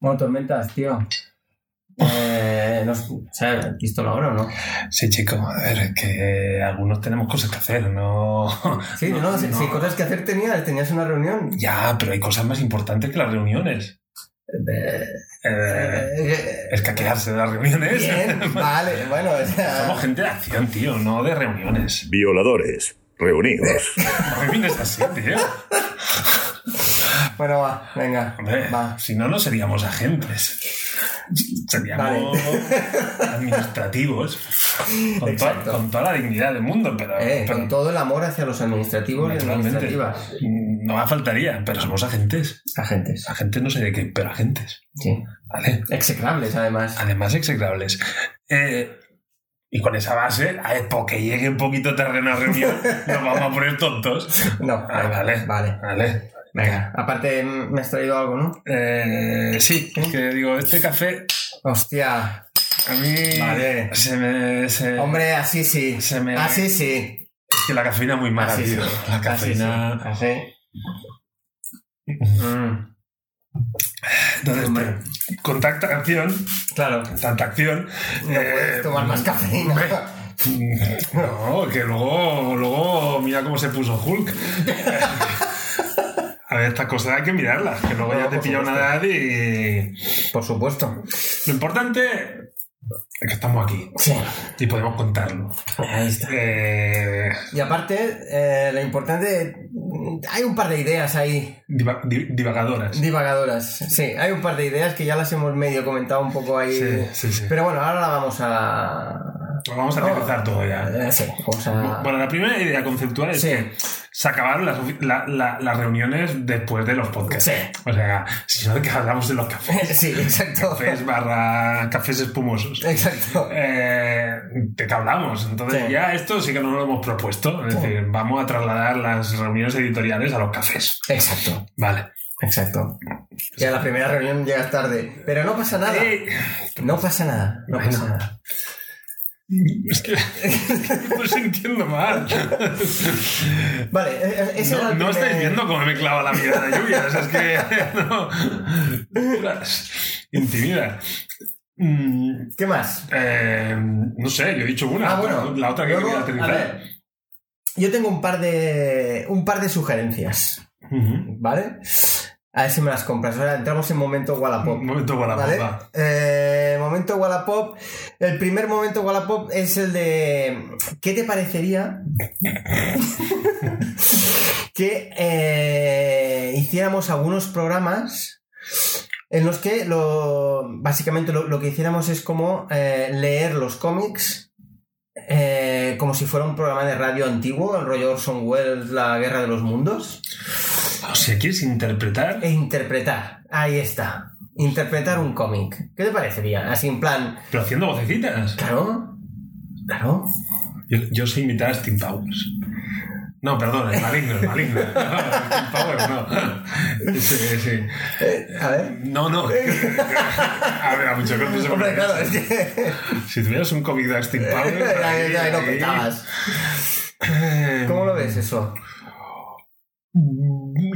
Bueno, tormentas, tío. Eh, no, ¿Se ha visto la hora o no? Sí, chico, a ver, es que algunos tenemos cosas que hacer, ¿no? Sí, no, si, si cosas que hacer tenías, tenías una reunión. Ya, pero hay cosas más importantes que las reuniones. Eh, Eh, eh, escaquearse de las reuniones. Bien, vale, bueno, o sea, Somos gente de acción, tío, no de reuniones. Violadores. Reunidos. Reuniones así, tío. Bueno, va, venga, Hombre, va. si no, no seríamos agentes. Seríamos administrativos. Con, toda- Exacto. con toda la dignidad del mundo, pero, Eh, pero con todo el amor hacia los administrativos y administrativas. no me faltaría, pero somos agentes. Agentes, Agentes no sé de qué, pero agentes. sí. ¿Vale? Execrables, además. Además, execrables. Eh, y con esa base, a ver, porque llegue un poquito tarde una reunión, nos vamos a poner tontos. No, Ah, vale, vale. vale. Venga, aparte me has traído algo, ¿no? Eh, sí, es que digo, este café Hostia, a mí Vale. se me... se- hombre, así sí. Se me- Así sí. Es que la cafeína es muy mala, Así sí. tío. La Así cafeína... sí. Así. Mm, Entonces, Hombre. con tanta acción, claro. tanta acción... No eh, puedes tomar más cafeína. No, que luego, luego mira cómo se puso Hulk. A ver, estas cosas hay que mirarlas, que luego No, ya te pilla una edad y... Por supuesto. Lo importante es que estamos aquí Sí. y podemos contarlo. Ahí está. Eh, Y aparte, eh, lo importante, hay un par de ideas ahí diva- di- divagadoras. divagadoras. Sí, hay un par de ideas que ya las hemos medio comentado un poco ahí. Sí, sí, sí. Pero bueno, ahora la vamos a... Vamos a aterrizar todo ya. Sí, vamos a... Bueno, la primera idea conceptual es Sí. que se acabaron las, ofi- la- la- las reuniones después de los podcasts. Sí. O sea, si no, que hablamos de los cafés. Sí, exacto. Cafés barra cafés espumosos. Exacto. Eh, ¿De hablamos? Entonces Sí. ya esto sí que no lo hemos propuesto. Es decir, vamos a trasladar las reuniones editoriales a los cafés. Exacto. Vale. Exacto. Y a la primera reunión llegas tarde. Pero no pasa nada. No pasa nada. No Bueno. pasa nada. Es que me estoy sintiendo mal. Vale, ese era No, el no primer- estáis viendo cómo me clava la mirada de lluvia. O sea, es que. No. Intimida. Mm, ¿Qué más? eh, no sé, yo he dicho una. Ah, bueno. La otra que Luego, a ver, yo tengo un par de un par de sugerencias, Ujú. ¿vale? A ver si me las compras. Ahora entramos en momento Wallapop. Un momento papa. Eh, momento Wallapop. El primer momento Wallapop es el de. ¿Qué te parecería que eh, hiciéramos algunos programas en los que lo, básicamente lo, lo que hiciéramos es como eh, leer los cómics eh, como si fuera un programa de radio antiguo, el rollo Orson Welles, La Guerra de los Mundos, O sea, ¿quieres interpretar? e interpretar. Ahí está. Interpretar un cómic. ¿Qué te parecería? Así en plan, Pero haciendo vocecitas. claro, claro. Yo, yo sé imitar a Steam Powers. No, perdón, el maligno, el maligno. Steam Powers no. Sí, sí. Eh, a ver. No, no. A ver, a mucho corto se Hombre, claro, es que. Si tuvieras un Powers. Ahí- ahí lo ahí- petabas. Eh, ¿Cómo lo ves eso?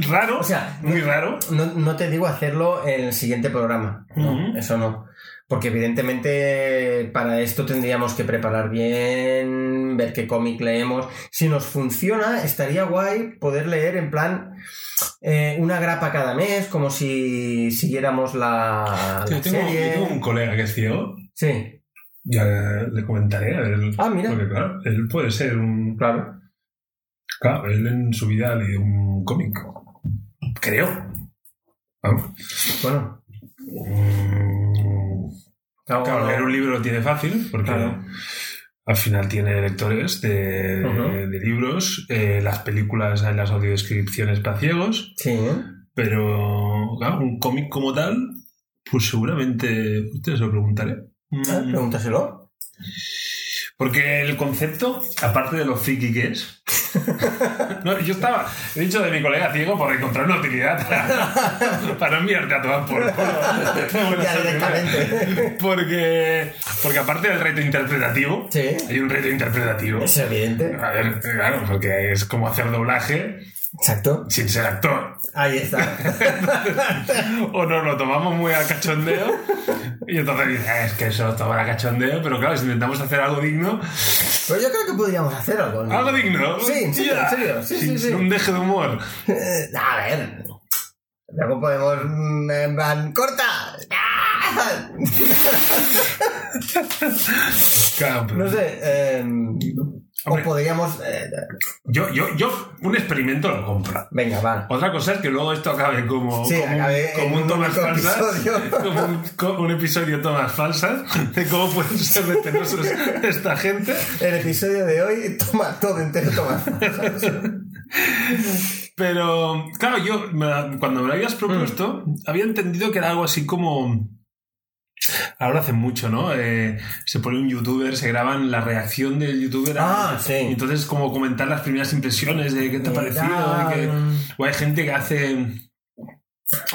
Raro. O sea, muy raro. No, no te digo hacerlo en el siguiente programa. No, eso no. Porque evidentemente para esto tendríamos que preparar bien, ver qué cómic leemos. Si nos funciona, estaría guay poder leer en plan eh, una grapa cada mes, como si siguiéramos la, la Yo tengo, yo serie. tengo un colega que es ciego. Sí, Ya le comentaré. A ver, Ah, mira. Porque, claro, él puede ser un. claro. Claro, él en su vida ha leído un cómic. Creo. Vamos. Bueno, Mm, claro, Claro, leer un libro lo tiene fácil porque Claro. al final tiene lectores de, de libros. eh, las películas hay las audiodescripciones para ciegos. Sí. Pero claro, un cómic como tal, pues seguramente ustedes lo preguntaré. Ah, Pregúntaselo. Porque el concepto, aparte de lo friki que es. no, yo estaba, he dicho de mi colega ciego por encontrar una utilidad para, para enviarte a tomar por culo. Ya directamente. Porque, porque aparte del reto interpretativo, Sí. hay un reto interpretativo. Es evidente. A ver, claro, porque es como hacer doblaje Exacto. sin ser actor. Ahí está. o nos lo tomamos muy a cachondeo y entonces dices, "Eh, es que eso es tomar a cachondeo, pero claro, si intentamos hacer algo digno, Pero yo creo que podríamos hacer algo. ¿no? algo digno. Sí, en serio, en serio. Sí, sin, sí, sí. sin un deje de humor. Eh, A ver. Luego podemos. mm, En plan, ¡corta! ¡Ah! Claro, pero- No sé. eh, o podríamos. eh, Yo, yo, yo, un experimento lo compro. venga, va. Otra cosa es que luego esto acabe como, Sí, como, acabe como un un falsas, como un, como un episodio tomas falsas de cómo pueden ser venenosos esta gente. El episodio de hoy toma todo entero, toma. Pero, claro, yo me- cuando me lo habías propuesto, Mm. había entendido que era algo así como. Ahora hace mucho, ¿no? Eh, se pone un youtuber, se graban la reacción del youtuber. Ah, sí. Y entonces, como comentar las primeras impresiones de qué te ha parecido. que- O hay gente que hace.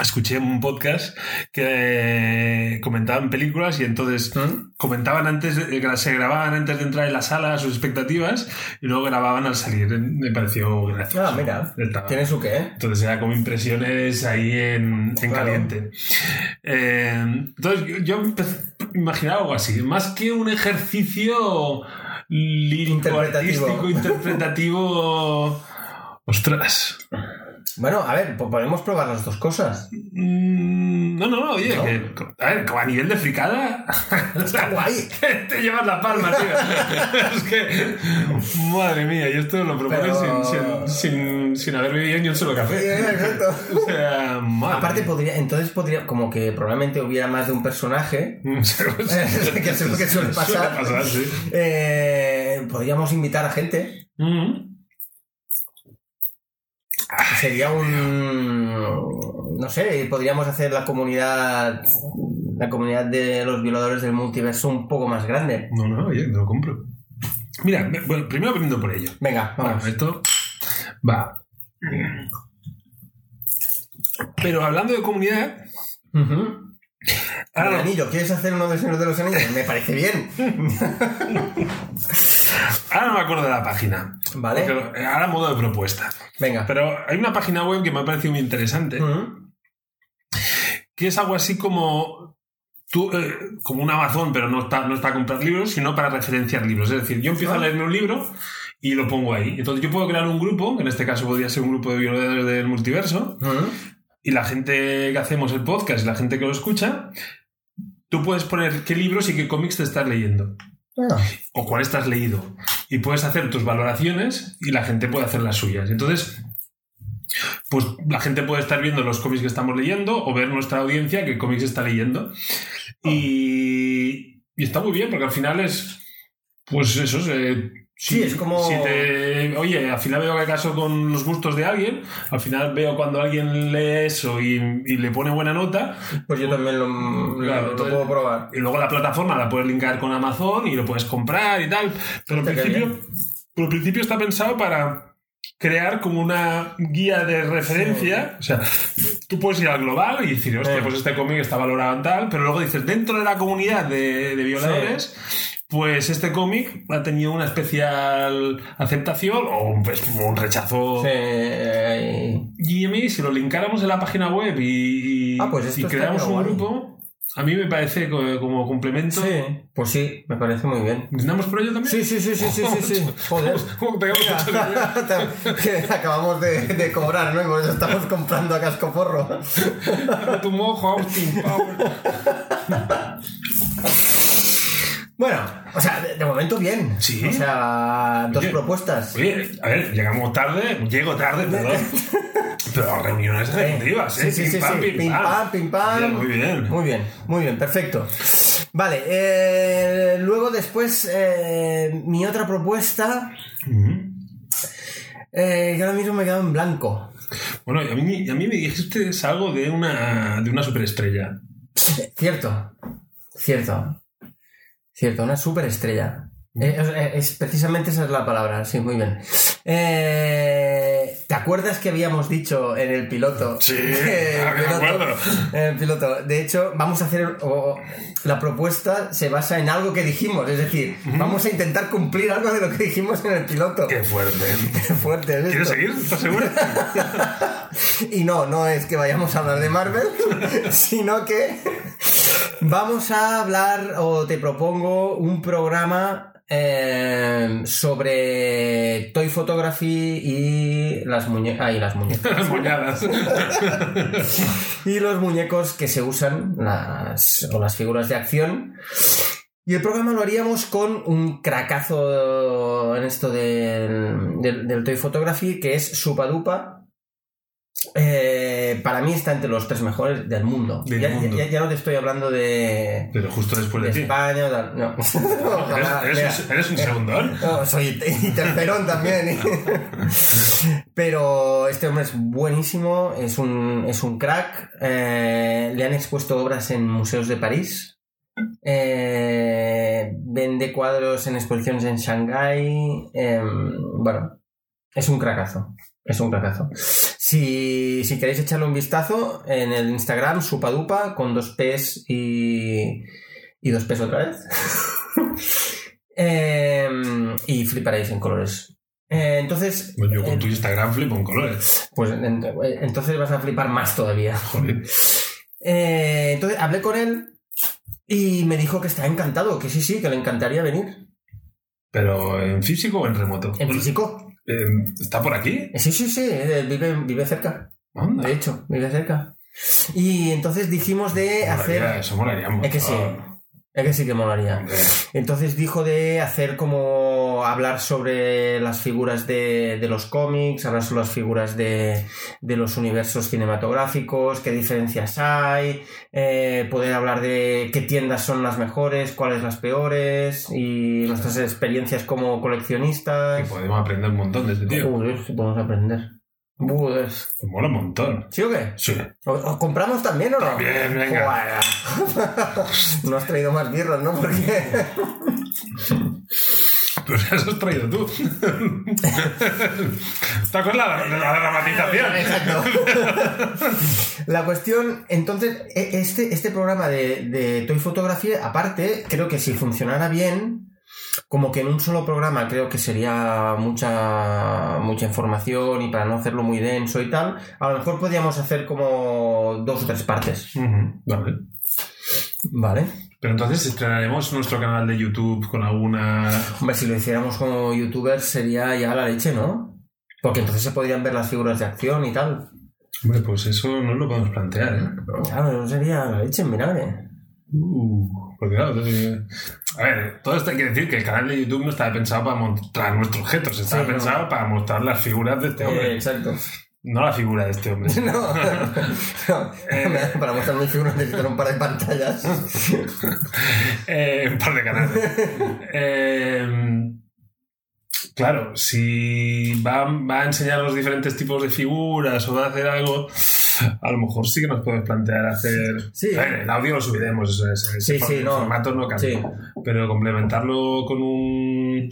Escuché un podcast que comentaban películas y entonces ¿Mm? comentaban antes, se grababan antes de entrar en la sala sus expectativas y luego grababan al salir. Me pareció gracioso. Ah, mira. Tiene su qué, entonces era como impresiones ahí en, en Claro. caliente. Eh, entonces yo, imaginaba algo así, más que un ejercicio lírico, Interpretativo. artístico, interpretativo. Ostras. Bueno, a ver, podemos probar las dos cosas. Mm, No, no, no, oye, ¿No? que, a ver, como a nivel de fricada. Está guay. Te llevas la palma, tío. es que. Madre mía, y esto lo propones Pero- sin, sin, sin, sin haber bebido ni un solo Sí, café. exacto. O sea, madre Aparte podría, entonces podría, como que probablemente hubiera más de un personaje, que que es lo que suele pasar. pasar, sí. eh, podríamos invitar a gente. Mm. Sería un, no sé, podríamos hacer la comunidad, la comunidad de los violadores del multiverso un poco más grande. No, no, oye, me lo compro. Mira, bueno, primero aprendo por ello. Venga, vamos. Bueno, esto va. Pero hablando de comunidad, Ujú. ahora El no- anillo, ¿quieres hacer uno de Señor de los Anillos? Me parece bien. ahora no me acuerdo de la página. Vale. Porque ahora modo de propuesta. Venga. Pero hay una página web que me ha parecido muy interesante, que es algo así como tú, eh, como un Amazon, pero no está, no está a comprar libros, sino para referenciar libros. Es decir, yo empiezo a leerme un libro y lo pongo ahí. Entonces yo puedo crear un grupo, que en este caso podría ser un grupo de violadores del multiverso, y la gente que hacemos el podcast y la gente que lo escucha, tú puedes poner qué libros y qué cómics te estás leyendo. Ah, o cuál estás leído. Y puedes hacer tus valoraciones y la gente puede hacer las suyas. Entonces, pues la gente puede estar viendo los cómics que estamos leyendo o ver nuestra audiencia qué cómics está leyendo. Y, está muy bien porque al final es, pues eso, eh, si- Sí, es como- si te- oye, al final veo que acaso con los gustos de alguien, al final veo cuando alguien lee eso y, y le pone buena nota, Pues yo también lo, Claro, lo puedo probar. y luego la plataforma la puedes linkar con Amazon y lo puedes comprar y tal. Pero al principio, pero al principio está pensado para crear como una guía de referencia. O sea, tú puedes ir al global y decir, hostia, Eh. pues este cómic está valorado en tal, pero luego dices, dentro de la comunidad de, de violadores. Pues este cómic ha tenido una especial aceptación o un, pues, un rechazo. Sí, Y a mí, si lo linkáramos en la página web y, y- Ah, pues y creamos un guay. grupo, a mí me parece co- como complemento. sí, pues sí, me parece muy bien. ¿Brindamos por ello también? Sí, sí, sí, sí, sí, sí, sí. Joder. Que acabamos de, de cobrar, ¿no? Y por eso estamos comprando a cascoporro. Dame tu mojo, Austin Power. Bueno, momento bien. Sí. O sea, dos Oye. propuestas. Oye, a ver, llegamos tarde, llego tarde, perdón. Pero reuniones ejecutivas, ¿eh? Sí, sí, sí, Pim, pam, sí. pim, Pim pam. pam, pim pam. Muy bien. Muy bien, muy bien, perfecto. Vale, eh, luego después eh, mi otra propuesta, eh, que ahora mismo me he quedado en blanco. Bueno, a mí, a mí me dijiste algo de una, de una superestrella. Cierto, cierto, cierto, una superestrella. Eh, es, es- precisamente esa es la palabra, sí, muy bien. Eh, ¿Te acuerdas que habíamos dicho en el piloto? Sí, que el piloto- acuerdo. en el piloto. De hecho, vamos a hacer. o- la propuesta se basa en algo que dijimos. Es decir, vamos a intentar cumplir algo de lo que dijimos en el piloto. Qué fuerte. Qué fuerte es ¿Quieres seguir? ¿Estás seguro? Y no, no es que vayamos a hablar de Marvel, sino que vamos a hablar o te propongo un programa eh, sobre toy photography y las muñecas. y las muñecas. Las y los muñecos que se usan, las, o las figuras de acción. Y el programa lo haríamos con un cracazo en esto del, del, del Toy Photography, que es Supadupa. Eh, para mí está entre los tres mejores del mundo. Del ya, mundo. ya- ya no te estoy hablando de, Pero justo después de de ti. España tal. No. ¿Eres, un, eres un segundón? No, soy y tercerón también. Pero este hombre es buenísimo, es un, es un crack. eh, le han expuesto obras en museos de París. eh, vende cuadros en exposiciones en Shanghái. em, bueno, es un cracazo. Es un cracazo. Si, si queréis echarle un vistazo, en el Instagram, supadupa, con dos P's y, y dos P's otra vez. Em, y fliparéis en colores. Eh, entonces, Pues yo con eh, tu Instagram flipo en colores. pues en- entonces vas a flipar más todavía. Joder. Eh, entonces hablé con él y me dijo que está encantado, que sí, sí, que le encantaría venir. ¿Pero en físico o en remoto? ¿En físico? Eh, ¿Está por aquí? Eh, Sí, sí, sí, eh, vive, vive cerca. De hecho, vive cerca. Y entonces dijimos de Molaría, hacer... Eso molaría mucho. Es que sí. Es que sí que molaría. Entonces dijo de hacer como hablar sobre las figuras de, de los cómics, hablar sobre las figuras de, de los universos cinematográficos, qué diferencias hay, eh, poder hablar de qué tiendas son las mejores, cuáles las peores y nuestras experiencias como Que coleccionistas. podemos aprender un montón de este tío. Joder, si podemos aprender. Me mola un montón. ¿Sí o qué? Sí. ¿O, o compramos también o no? También, venga. No has traído más birras, ¿no? Porque... Pero ya has traído tú. ¿Te acuerdas la, la, la dramatización? Exacto. La cuestión, entonces, e- este, este programa de, de Toy Fotografía, aparte, creo que si funcionara bien, como que en un solo programa creo que sería mucha, mucha información y para no hacerlo muy denso y tal, a lo mejor podríamos hacer como dos o tres partes. Vale. ¿Vale? Pero entonces estrenaremos nuestro canal de YouTube con alguna. Hombre, si lo hiciéramos como youtubers sería ya la leche, ¿no? Porque entonces se podrían ver las figuras de acción y tal. Hombre, pues eso no lo podemos plantear, ¿eh? Claro, no sería la leche en vinagre. Uh, porque claro, eh, a ver, todo esto hay que decir que el canal de YouTube no estaba pensado para mostrar nuestros objetos, estaba Sí, no. pensado para mostrar las figuras de este Eh, hombre, exacto. No la figura de este hombre. No, no. para mostrar mis figuras necesito un par de pantallas. Eh, un par de canales. Eh, claro, si va, va a enseñar los diferentes tipos de figuras o va a hacer algo, a lo mejor sí que nos podemos plantear hacer. Sí. A ver, el audio lo subiremos, eso es, ese Sí, sí, el no. formato no cambia. Sí. Pero complementarlo con un.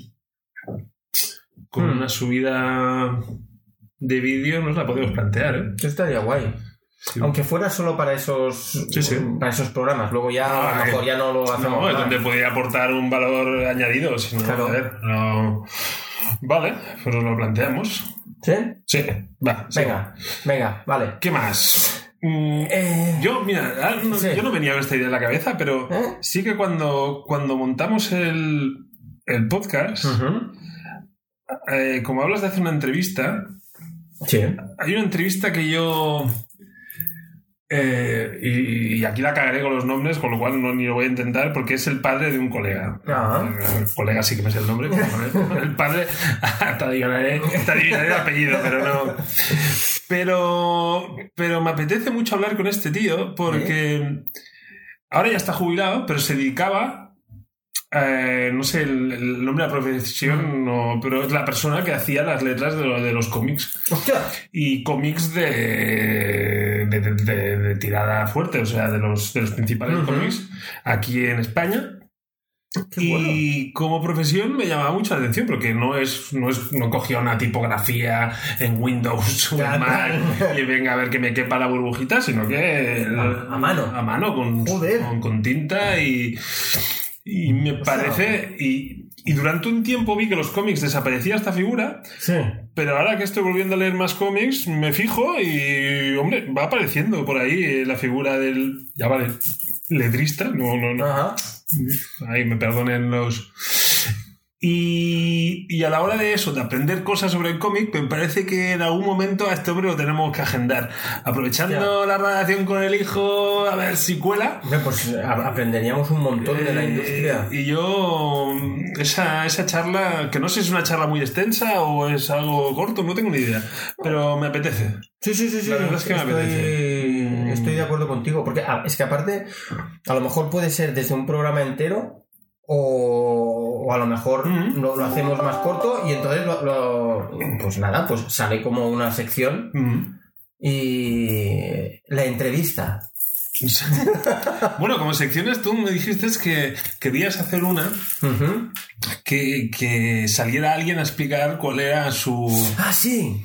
con Hmm. una subida de vídeo nos la podemos plantear, ¿eh? Eso estaría guay. Sí. Aunque fuera solo para esos, Sí, sí. para esos programas. Luego ya a lo Ah, mejor ya no lo hacemos. No, es donde podría aportar un valor añadido. Si no, Claro. joder, no- Vale, pues lo planteamos. ¿Sí? Sí, va. Venga, venga, vale. ¿Qué más? Mm, Eh, yo, mira, ah, no- yo no venía con esta idea en la cabeza, pero ¿Eh? sí que cuando, cuando montamos el, el podcast, eh, como hablas de hacer una entrevista, Sí. hay una entrevista que yo... eh, y, y aquí la cagaré con los nombres, con lo cual no ni lo voy a intentar, porque es el padre de un colega. Ah. Eh, colega sí que me sé el nombre. el padre, te adivinaré, te adivinaré el apellido, pero no. Pero, pero me apetece mucho hablar con este tío porque ahora ya está jubilado, pero se dedicaba. Eh, no sé el, el nombre de la profesión, no, pero es la persona que hacía las letras de, lo- de los cómics Hostia. y cómics de, de, tirada fuerte, o sea, de los, de los principales cómics aquí en España. Qué y como profesión me llamaba mucho la atención porque no es no es no cogía una tipografía en Windows o en. Mac y venga a ver que me quepa la burbujita, sino que A- a mano. a mano con, Joder. con, con tinta y y me parece y, y durante un tiempo vi que los cómics desaparecía esta figura Sí. pero ahora que estoy volviendo a leer más cómics, me fijo y, hombre, va apareciendo por ahí eh, la figura del, ya vale, letrista, no, no, no, Ajá. ahí me perdonen los... Y, y a la hora de eso, de aprender cosas sobre el cómic, me parece que en algún momento a este hombre lo tenemos que agendar. Aprovechando la relación con el hijo, a ver si cuela. Pues aprenderíamos un montón de la Eh, industria. Y yo, esa, esa charla, que no sé si es una charla muy extensa o es algo corto, no tengo ni idea, pero me apetece. Sí, sí, sí, sí. La verdad es que me estoy, apetece. estoy de acuerdo contigo. Porque es que aparte, a lo mejor puede ser desde un programa entero o, o a lo mejor Ujú. lo, lo hacemos más corto y entonces lo, lo- pues nada, pues sale como una sección y la entrevista. bueno, como secciones, tú me dijiste que querías hacer una que, que saliera alguien a explicar cuál era su... Ah, sí.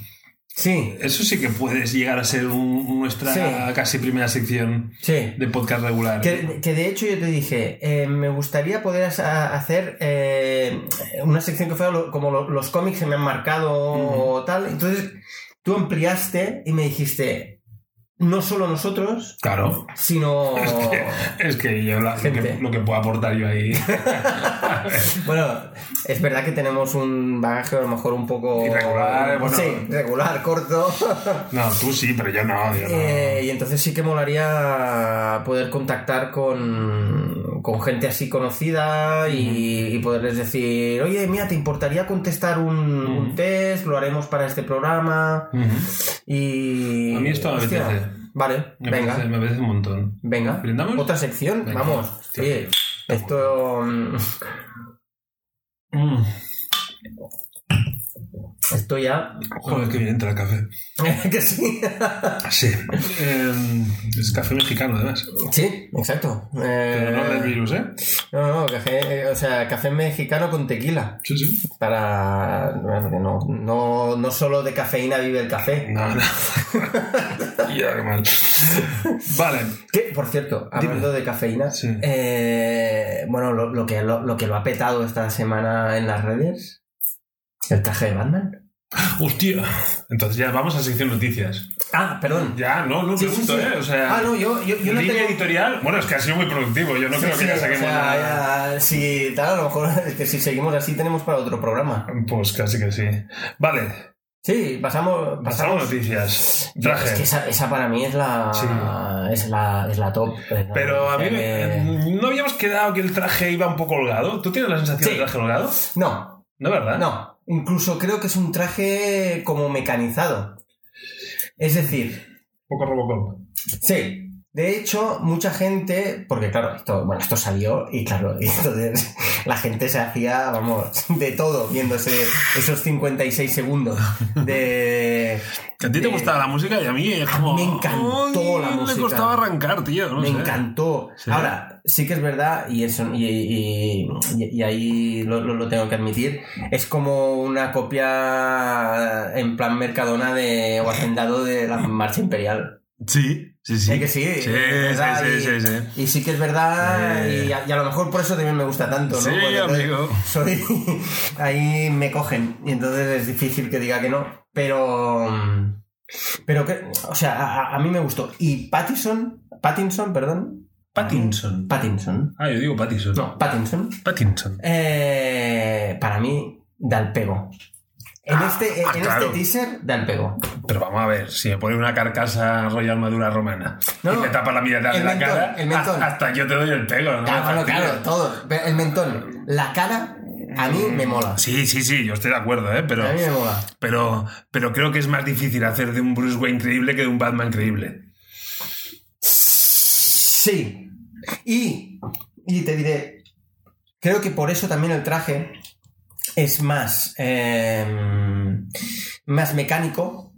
Sí, Eso sí que puedes llegar a ser un- nuestra Sí. casi primera sección sí. de podcast regular. Que, que de hecho yo te dije, eh, me gustaría poder hacer eh, una sección que fuera lo- como lo- los cómics se me han marcado o tal. Entonces tú ampliaste y me dijiste, no solo nosotros, Claro. sino... Es que, es que yo la- lo, que, lo que puedo aportar yo ahí. Bueno, es verdad que tenemos un bagaje a lo mejor un poco... Irregular, bueno. Sí, regular, corto. No, tú sí, pero yo no. Yo no. Eh, y entonces sí que molaría poder contactar con, con gente así conocida y, y poderles decir, oye, mira, ¿te importaría contestar un, un test? Lo haremos para este programa. Ujú. Y... A mí esto me apetece. Vale, Me venga. apetece, me apetece un montón. Venga. ¿Brindamos? Otra sección, Venga. vamos. Hostia. Oye, esto... mm, Mm. Esto ya... Joder, qué bien entra el café. que sí. Sí. Eh, es café mexicano, además. sí, exacto. Pero no Eh, del virus, ¿eh? no, no, café, eh, o sea, café mexicano con tequila. Sí, sí. para no, no, no solo de cafeína vive el café. No, no. ya, qué mal. Vale. Que, por cierto, hablando de cafeína, Sí. eh, bueno, lo, lo que, lo, lo que lo ha petado esta semana en las redes, el traje de Batman. Hostia. Entonces ya vamos a sección noticias. Ah, perdón. Ya, no, no Sí, sí, pregunto, sí. ¿eh? O sea. Ah, no, yo, yo, yo no tengo... editorial. Bueno, es que ha sido muy productivo. Yo no Sí, creo sí, que ya o saquemos sea, nada. ya, si tal, a lo mejor es que si seguimos así tenemos para otro programa. Pues casi que sí. Vale. Sí, pasamos... Pasamos pasamos noticias. Traje. Es que esa, esa para mí es la, Sí. es la, es la top. Es la- Pero a mí o que- no habíamos quedado que el traje iba un poco holgado. ¿Tú tienes la sensación Sí. de traje holgado? No, No, ¿verdad? No, incluso creo que es un traje como mecanizado. Es decir, Un poco Robocop. sí. De hecho, mucha gente, porque claro, esto, bueno, esto salió y claro, y entonces la gente se hacía, vamos, de todo viéndose esos 56 segundos de... Que a ti te gustaba la música y a mí es como... me encantó la música. Me costaba arrancar, tío. no me sé. encantó. Sí. Ahora, sí que es verdad, y eso, y, y- y- y ahí lo, lo- lo tengo que admitir, es como una copia en plan Mercadona de, o hacendado de la marcha imperial. Sí, sí, sí. ¿Eh que sí? Sí, sí, sí, y, sí, sí. y sí que es verdad, y, a, y a lo mejor por eso también me gusta tanto, ¿no? Sí, Porque amigo. Soy, ahí me cogen, y entonces es difícil que diga que no, pero... Pero que, o sea, a, a mí me gustó. Y Pattinson, Pattinson, perdón, Pattinson. Pattinson. Ah, yo digo Pattinson. No, Pattinson. Pattinson. eh, para mí, da el pego. En, Ah, este, en ah, claro. este teaser, da el pego. Pero vamos a ver, si me pone una carcasa royal madura romana No, y me tapa la mitad de la cara, el mentón. hasta, hasta yo te doy el pego, ¿no? Fastidies. claro, todo. Pero el mentón, la cara, a mí me mola. Sí, sí, sí, yo estoy de acuerdo, ¿eh? Pero, A mí me mola. pero, pero creo que es más difícil hacer de un Bruce Wayne creíble que de un Batman creíble. Sí. Y, y te diré, creo que por eso también el traje es más, eh, más mecánico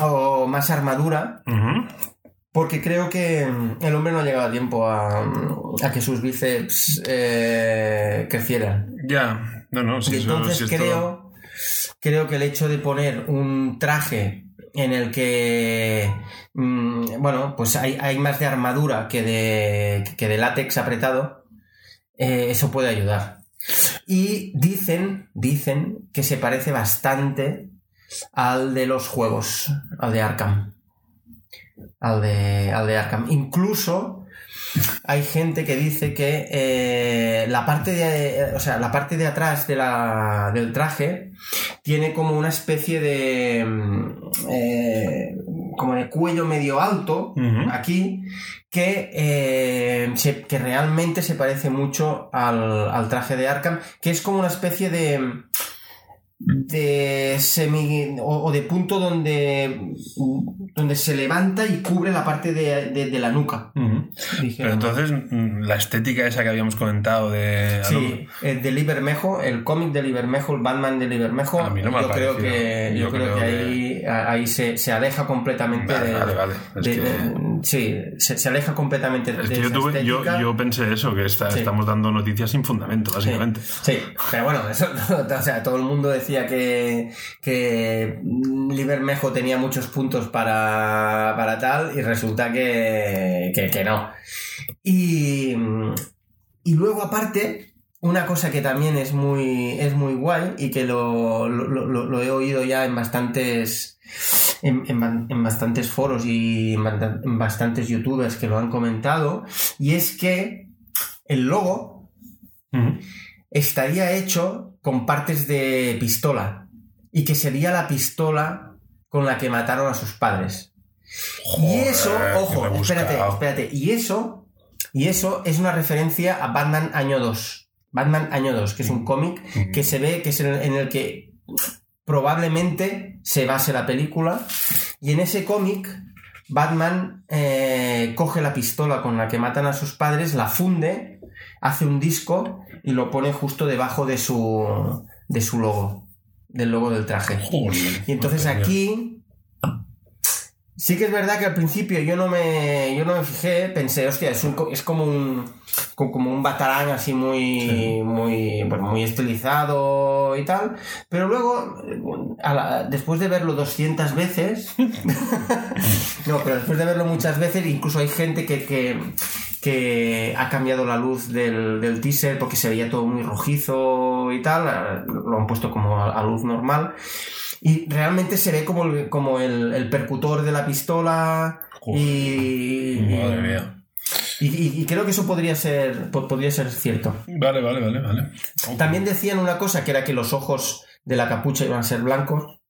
o más armadura, porque creo que mm, el hombre no ha llegado a tiempo a, a que sus bíceps eh, crecieran. Ya, no, no, si y entonces creo, creo que el hecho de poner un traje en el que, mm, bueno, pues hay, hay más de armadura que de, que de látex apretado, eh, eso puede ayudar. Y dicen, dicen que se parece bastante al de los juegos, al de Arkham. Al de, al de Arkham. Incluso hay gente que dice que eh, la parte de. O sea, la parte de atrás de la, del traje tiene como una especie de. mm, eh, como de cuello medio alto aquí que, eh, se- que realmente se parece mucho al, al traje de Arkham, que es como una especie de de semi o, o de punto donde donde se levanta y cubre la parte de, de- de la nuca Pero entonces, mm, la estética esa que habíamos comentado de... Sí, el de Libermejo, el cómic de Libermejo, el Batman de Libermejo, no yo creo que, yo Yo creo creo que que- ahí, ahí se, se aleja completamente Vale, de, vale, vale. De- que- de- sí, se, se aleja completamente Es de que yo, esa tuve- yo, estética. yo pensé eso, que está- Sí. estamos dando noticias sin fundamento, básicamente. Sí, pero bueno, eso, o sea, todo el mundo decía que, que Libermejo tenía muchos puntos para, para tal y resulta que, que, que no. Y, y luego aparte, una cosa que también es muy, es muy guay y que lo, lo, lo- lo he oído ya en bastantes, en, en ba- en bastantes foros y en ba- en bastantes youtubers que lo han comentado, y es que el logo estaría hecho con partes de pistola y que sería la pistola con la que mataron a sus padres. y eso, ojo, espérate, espérate, y eso, y eso es una referencia a Batman año 2. Batman año 2, que es un cómic que se ve que es en el, en el que probablemente se base la película. Y en ese cómic, Batman eh, coge la pistola con la que matan a sus padres, la funde, hace un disco y lo pone justo debajo de su, de su logo, del logo del traje. Joder, Y entonces aquí sí que es verdad que al principio yo no me, yo no me fijé, pensé, hostia, es, un es como un co- como un batarán así muy muy bueno, muy estilizado y tal, pero luego a la- después de verlo 200 veces no, pero después de verlo muchas veces incluso hay gente que, que que ha cambiado la luz del, del teaser porque se veía todo muy rojizo y tal, lo han puesto como a, a luz normal. Y realmente se ve como el, como el, el percutor de la pistola Uf, y, Madre mía. y, y- y creo que eso podría ser, po- podría ser cierto. Vale, vale, vale, vale. También decían una cosa que era que los ojos de la capucha iban a ser blancos,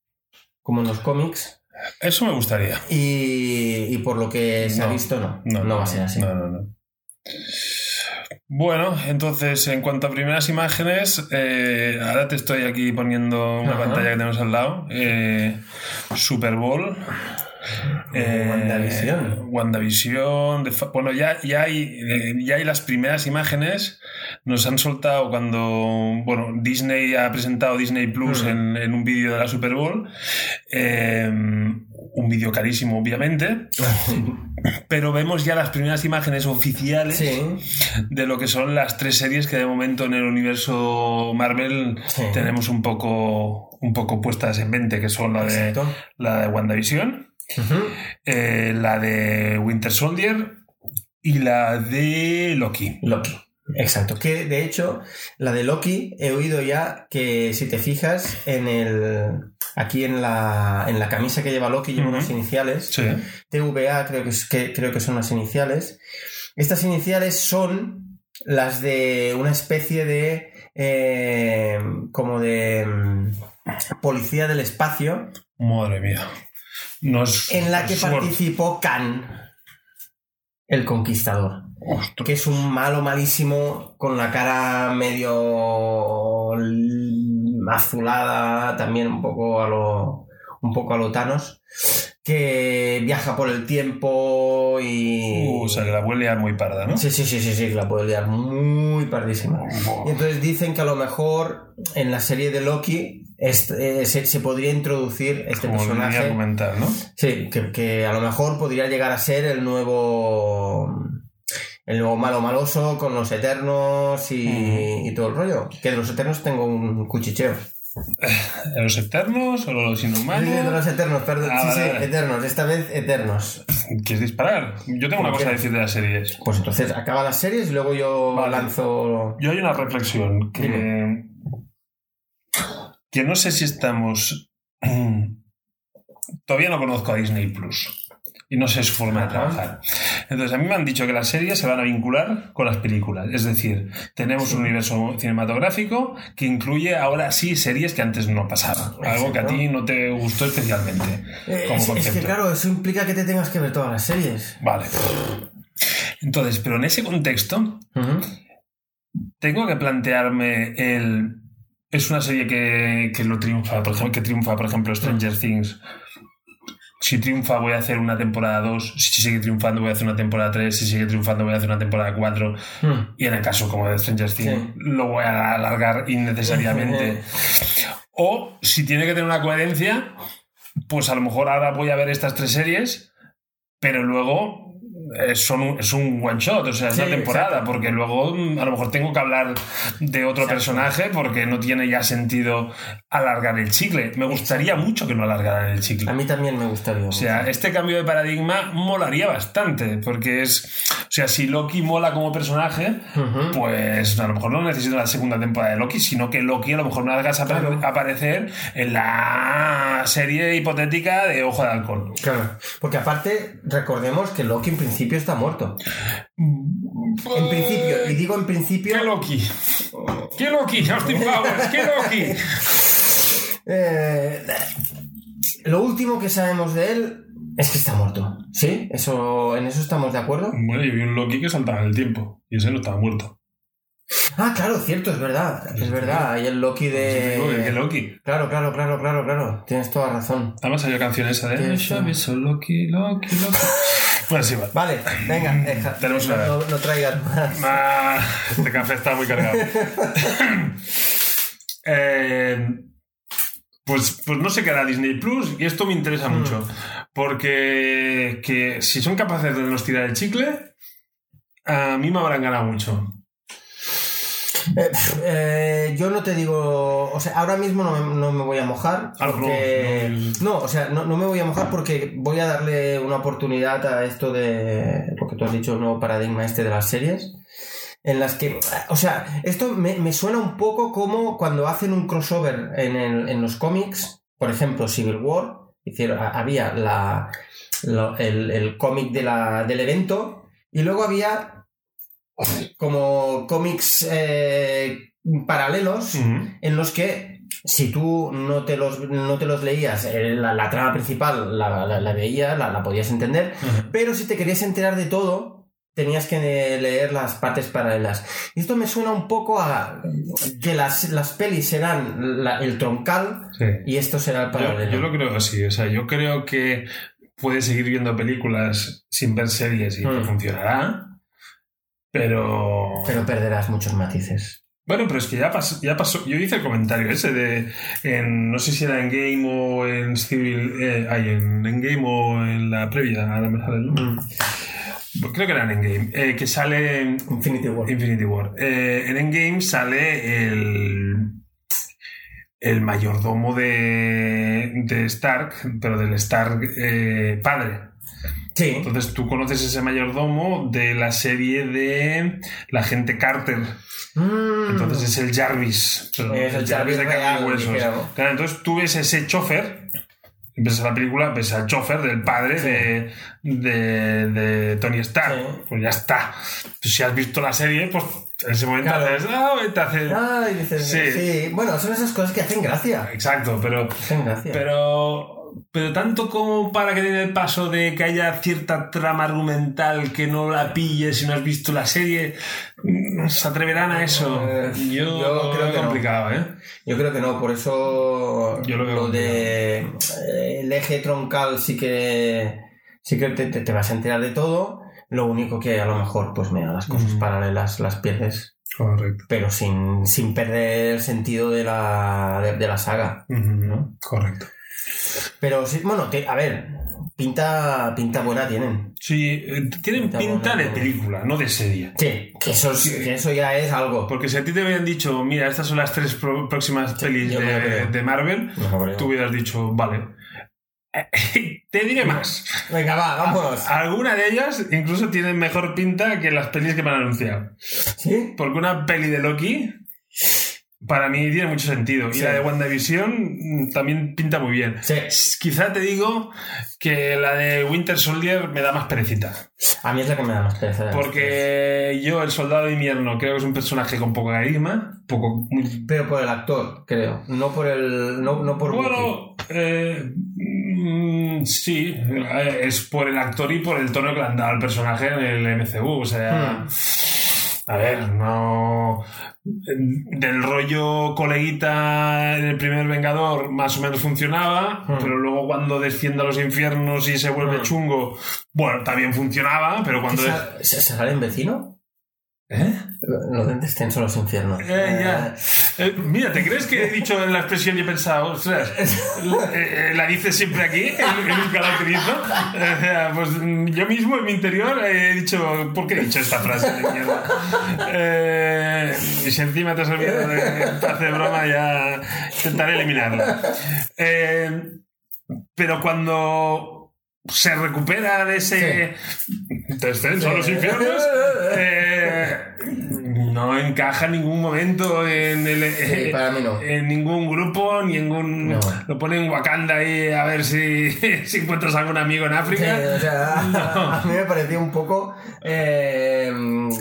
como en los cómics, Eso me gustaría. y, y por lo que se ha No, visto no, no, va a ser así. No, no, no. Bueno, entonces, en cuanto a primeras imágenes, eh, ahora te estoy aquí poniendo una Ajá. pantalla que tenemos al lado. eh, Super Bowl. Eh, WandaVision. WandaVision, de fa- bueno, ya, ya, hay, ya hay las primeras imágenes. Nos han soltado cuando bueno, Disney ha presentado Disney Plus Mm. en, en un vídeo de la Super Bowl. Eh, un vídeo carísimo, obviamente. Pero vemos ya las primeras imágenes oficiales Sí, de lo que son las tres series que de momento en el universo Marvel Sí. tenemos un poco, un poco puestas en mente, que son la de, la de WandaVision, Eh, la de Winter Soldier y la de Loki. Loki. Exacto. Que de hecho, la de Loki he oído ya que si te fijas en el. Aquí en la, en la camisa que lleva Loki lleva Ujú. unas iniciales. Sí. TVA creo que, es, que creo que son las iniciales. Estas iniciales son las de una especie de. eh, como de. mm, Policía del espacio. Madre mía. Nos, En la que participó Khan. El conquistador. Ostras. que es un malo malísimo con la cara medio azulada también un poco a lo un poco a lo Thanos que viaja por el tiempo y... Uh, o sea, que la puede liar muy parda, ¿no? Sí, sí, sí, sí, sí, que la puede liar muy pardísima. Y entonces dicen que a lo mejor en la serie de Loki este, eh, se, se podría introducir este Como personaje. argumental, ¿no? Sí, que, que a lo mejor podría llegar a ser el nuevo. El nuevo malo maloso con los eternos y, y todo el rollo. Que de los eternos tengo un cuchicheo. ¿Los eternos o los inhumanos? sí, de los eternos, perdón. Ah, sí, vale, sí, vale. eternos. Esta vez eternos. ¿Quieres disparar? Yo tengo una ¿Por cosa a decir de las series. Pues entonces acaba las series y luego yo Vale. lanzo. Yo hay una reflexión que. Dime. que no sé si estamos. Todavía no conozco a Disney Plus. Y no sé su forma de trabajar. Entonces, a mí me han dicho que las series se van a vincular con las películas. Es decir, tenemos un universo cinematográfico que incluye ahora sí series que antes no pasaban. Algo que a ti no te gustó especialmente Eh, como es, es que claro, eso implica que te tengas que ver todas las series. Vale. Entonces, pero en ese contexto, Ujú. tengo que plantearme el. Es una serie que, que lo triunfa, por ejemplo, que triunfa, por ejemplo, Stranger Things. Si triunfa, voy a hacer una temporada 2. Si sigue triunfando, voy a hacer una temporada 3. Si sigue triunfando, voy a hacer una temporada 4. Mm. Y en el caso como de Stranger Things, Sí. lo voy a alargar innecesariamente. o si tiene que tener una coherencia, pues a lo mejor ahora voy a ver estas tres series, pero luego son un- es un one shot, o sea, es Sí, una temporada, exacto. porque luego mm, a lo mejor tengo que hablar de otro Exacto. personaje porque no tiene ya sentido alargar el chicle. Me gustaría mucho que no alargaran el chicle. A mí también me gustaría. O sea, este cambio de paradigma molaría bastante, porque es, o sea, si Loki mola como personaje, pues a lo mejor no necesito la segunda temporada de Loki, sino que Loki a lo mejor no hagas Claro. aparecer en la serie hipotética de Ojo de Halcón. Claro, porque aparte, recordemos que Loki en principio está muerto. En principio, y digo en principio. ¿Qué Loki? ¿Qué Loki? Austin Powers, ¿qué Loki? eh, lo último que sabemos de él es que está muerto. ¿Sí? Eso, ¿En eso estamos de acuerdo? Bueno, yo vi un Loki que saltaba en el tiempo y ese no estaba muerto. Ah, claro, cierto, es verdad. Es verdad. Hay el Loki Digo, ¿Qué de. Loki? Claro, claro, claro, claro, claro. Tienes toda razón. Además hay canción esa de ¿Qué "Me es eso? llames solo Loki, Loki, Loki. Bueno, sí, va. Vale, venga, deja. Tenemos una no, no traigas más. Ah, este café está muy cargado. Eh, pues, pues no sé qué hará Disney Plus y esto me interesa Mm. mucho. Porque que si son capaces de nos tirar el chicle, a mí me habrán ganado mucho. Eh, eh, yo no te digo, o sea, ahora mismo no me, no me voy a mojar Ah, porque no, no, o sea, no, no me voy a mojar porque voy a darle una oportunidad a esto de lo que tú has dicho, el nuevo paradigma este de las series, en las que, o sea, esto me, me suena un poco como cuando hacen un crossover en, el- en los cómics, por ejemplo, Civil War, hicieron, ha- había la, lo- el, el cómic de la, del evento y luego había como cómics eh, paralelos Ujú. en los que si tú no te los, no te los leías, eh, la, la trama principal la, la, la veías, la, podías entender, Ujú. pero si te querías enterar de todo, tenías que eh, leer las partes paralelas. Y esto me suena un poco a que las, las pelis serán la- el troncal Sí. y esto será el Yo, paralelo. yo lo creo así, o sea, yo creo que puedes seguir viendo películas sin ver series y que Mm. funcionará, pero... Pero perderás muchos matices. Bueno, pero es que ya, pas- ya pasó. Yo hice el comentario ese de. En, no sé si era en Game o en Civil. Eh, ay, en, en Game o en la previa. Nombre. Mm. Creo que era en Endgame. eh, que sale. Infinity War. Infinity War. Eh, en Endgame sale el. El mayordomo de, de Stark, pero del Stark eh, padre. Sí. Entonces tú conoces ese mayordomo de la serie de la gente Carter. Mm. Entonces es el Jarvis. Es el Jarvis de huesos. dijéramos. Claro, entonces tú ves ese chofer, ves a la película, ves al chofer del padre Sí. de, de, de Tony Stark. Sí. Pues ya está. Pues si has visto la serie, pues en ese momento Claro. haces, ah, te haces- Ay, dices, Sí. sí. Bueno, son esas cosas que hacen gracia. Exacto, pero, Hacen gracia. pero, pero tanto como para que den el paso de que haya cierta trama argumental que no la pilles si no has visto la serie, se atreverán a eso. Eh, Yo, creo que no. complicado, ¿eh? Yo creo que no, por eso Yo lo lo de eh, el eje troncal sí que sí que te, te- te vas a enterar de todo. Lo único que a lo mejor, pues mira, las cosas Mm. paralelas las pierdes, Correcto. pero sin, sin perder el sentido de la, de, de la saga. Ujú, Correcto. Pero sí, bueno, que, a ver, pinta, pinta buena tienen. Sí, eh, tienen Pinta pinta de película, no de serie. Sí, que eso, es- que eso ya es algo. Porque si a ti te habían dicho, mira, estas son las tres próximas Sí, pelis de, de Marvel, No, tú hubieras dicho, vale. te diré más. Venga, va, vámonos. Alguna de ellas incluso tienen mejor pinta que las pelis que me han anunciado. ¿Sí? Porque una peli de Loki, para mí tiene mucho sentido. Y la de WandaVision mm, también pinta muy bien. Sí. Quizá te digo que la de Winter Soldier me da más perecita. A mí es la que me da más pereza. Porque yo, el soldado de invierno, creo que es un personaje con poco carisma, poco. muy- Pero por el actor, creo. No por el. No, no por. Bueno, eh, mm, sí, eh, es por el actor y por el tono que le han dado al personaje en el MCU. O sea, a ver, no. Del rollo coleguita en el primer Vengador más o menos funcionaba, Hmm. pero luego cuando desciende a los infiernos y se vuelve Hmm. chungo, bueno, también funcionaba, pero cuando. ¿Se, se- se sale en vecino? ¿Eh? Los dentes tensos los infiernos. Eh. Eh, mira, ¿te crees que he dicho en la expresión y he pensado, ostras, eh, eh, la dices siempre aquí y nunca la utilizo? Pues mm, yo mismo en mi interior he dicho, ¿por qué he dicho esta frase de mierda? Y si encima te has olvidado de hacer broma, ya intentaré eliminarla. Pero cuando se recupera de ese descenso a los infiernos, eh, no encaja en ningún momento en, el, Sí, para mí no. en ningún grupo, ningún... No. Lo ponen en Wakanda ahí a ver si, si encuentras algún amigo en Sí, África. o sea, No. a mí me pareció un poco, eh,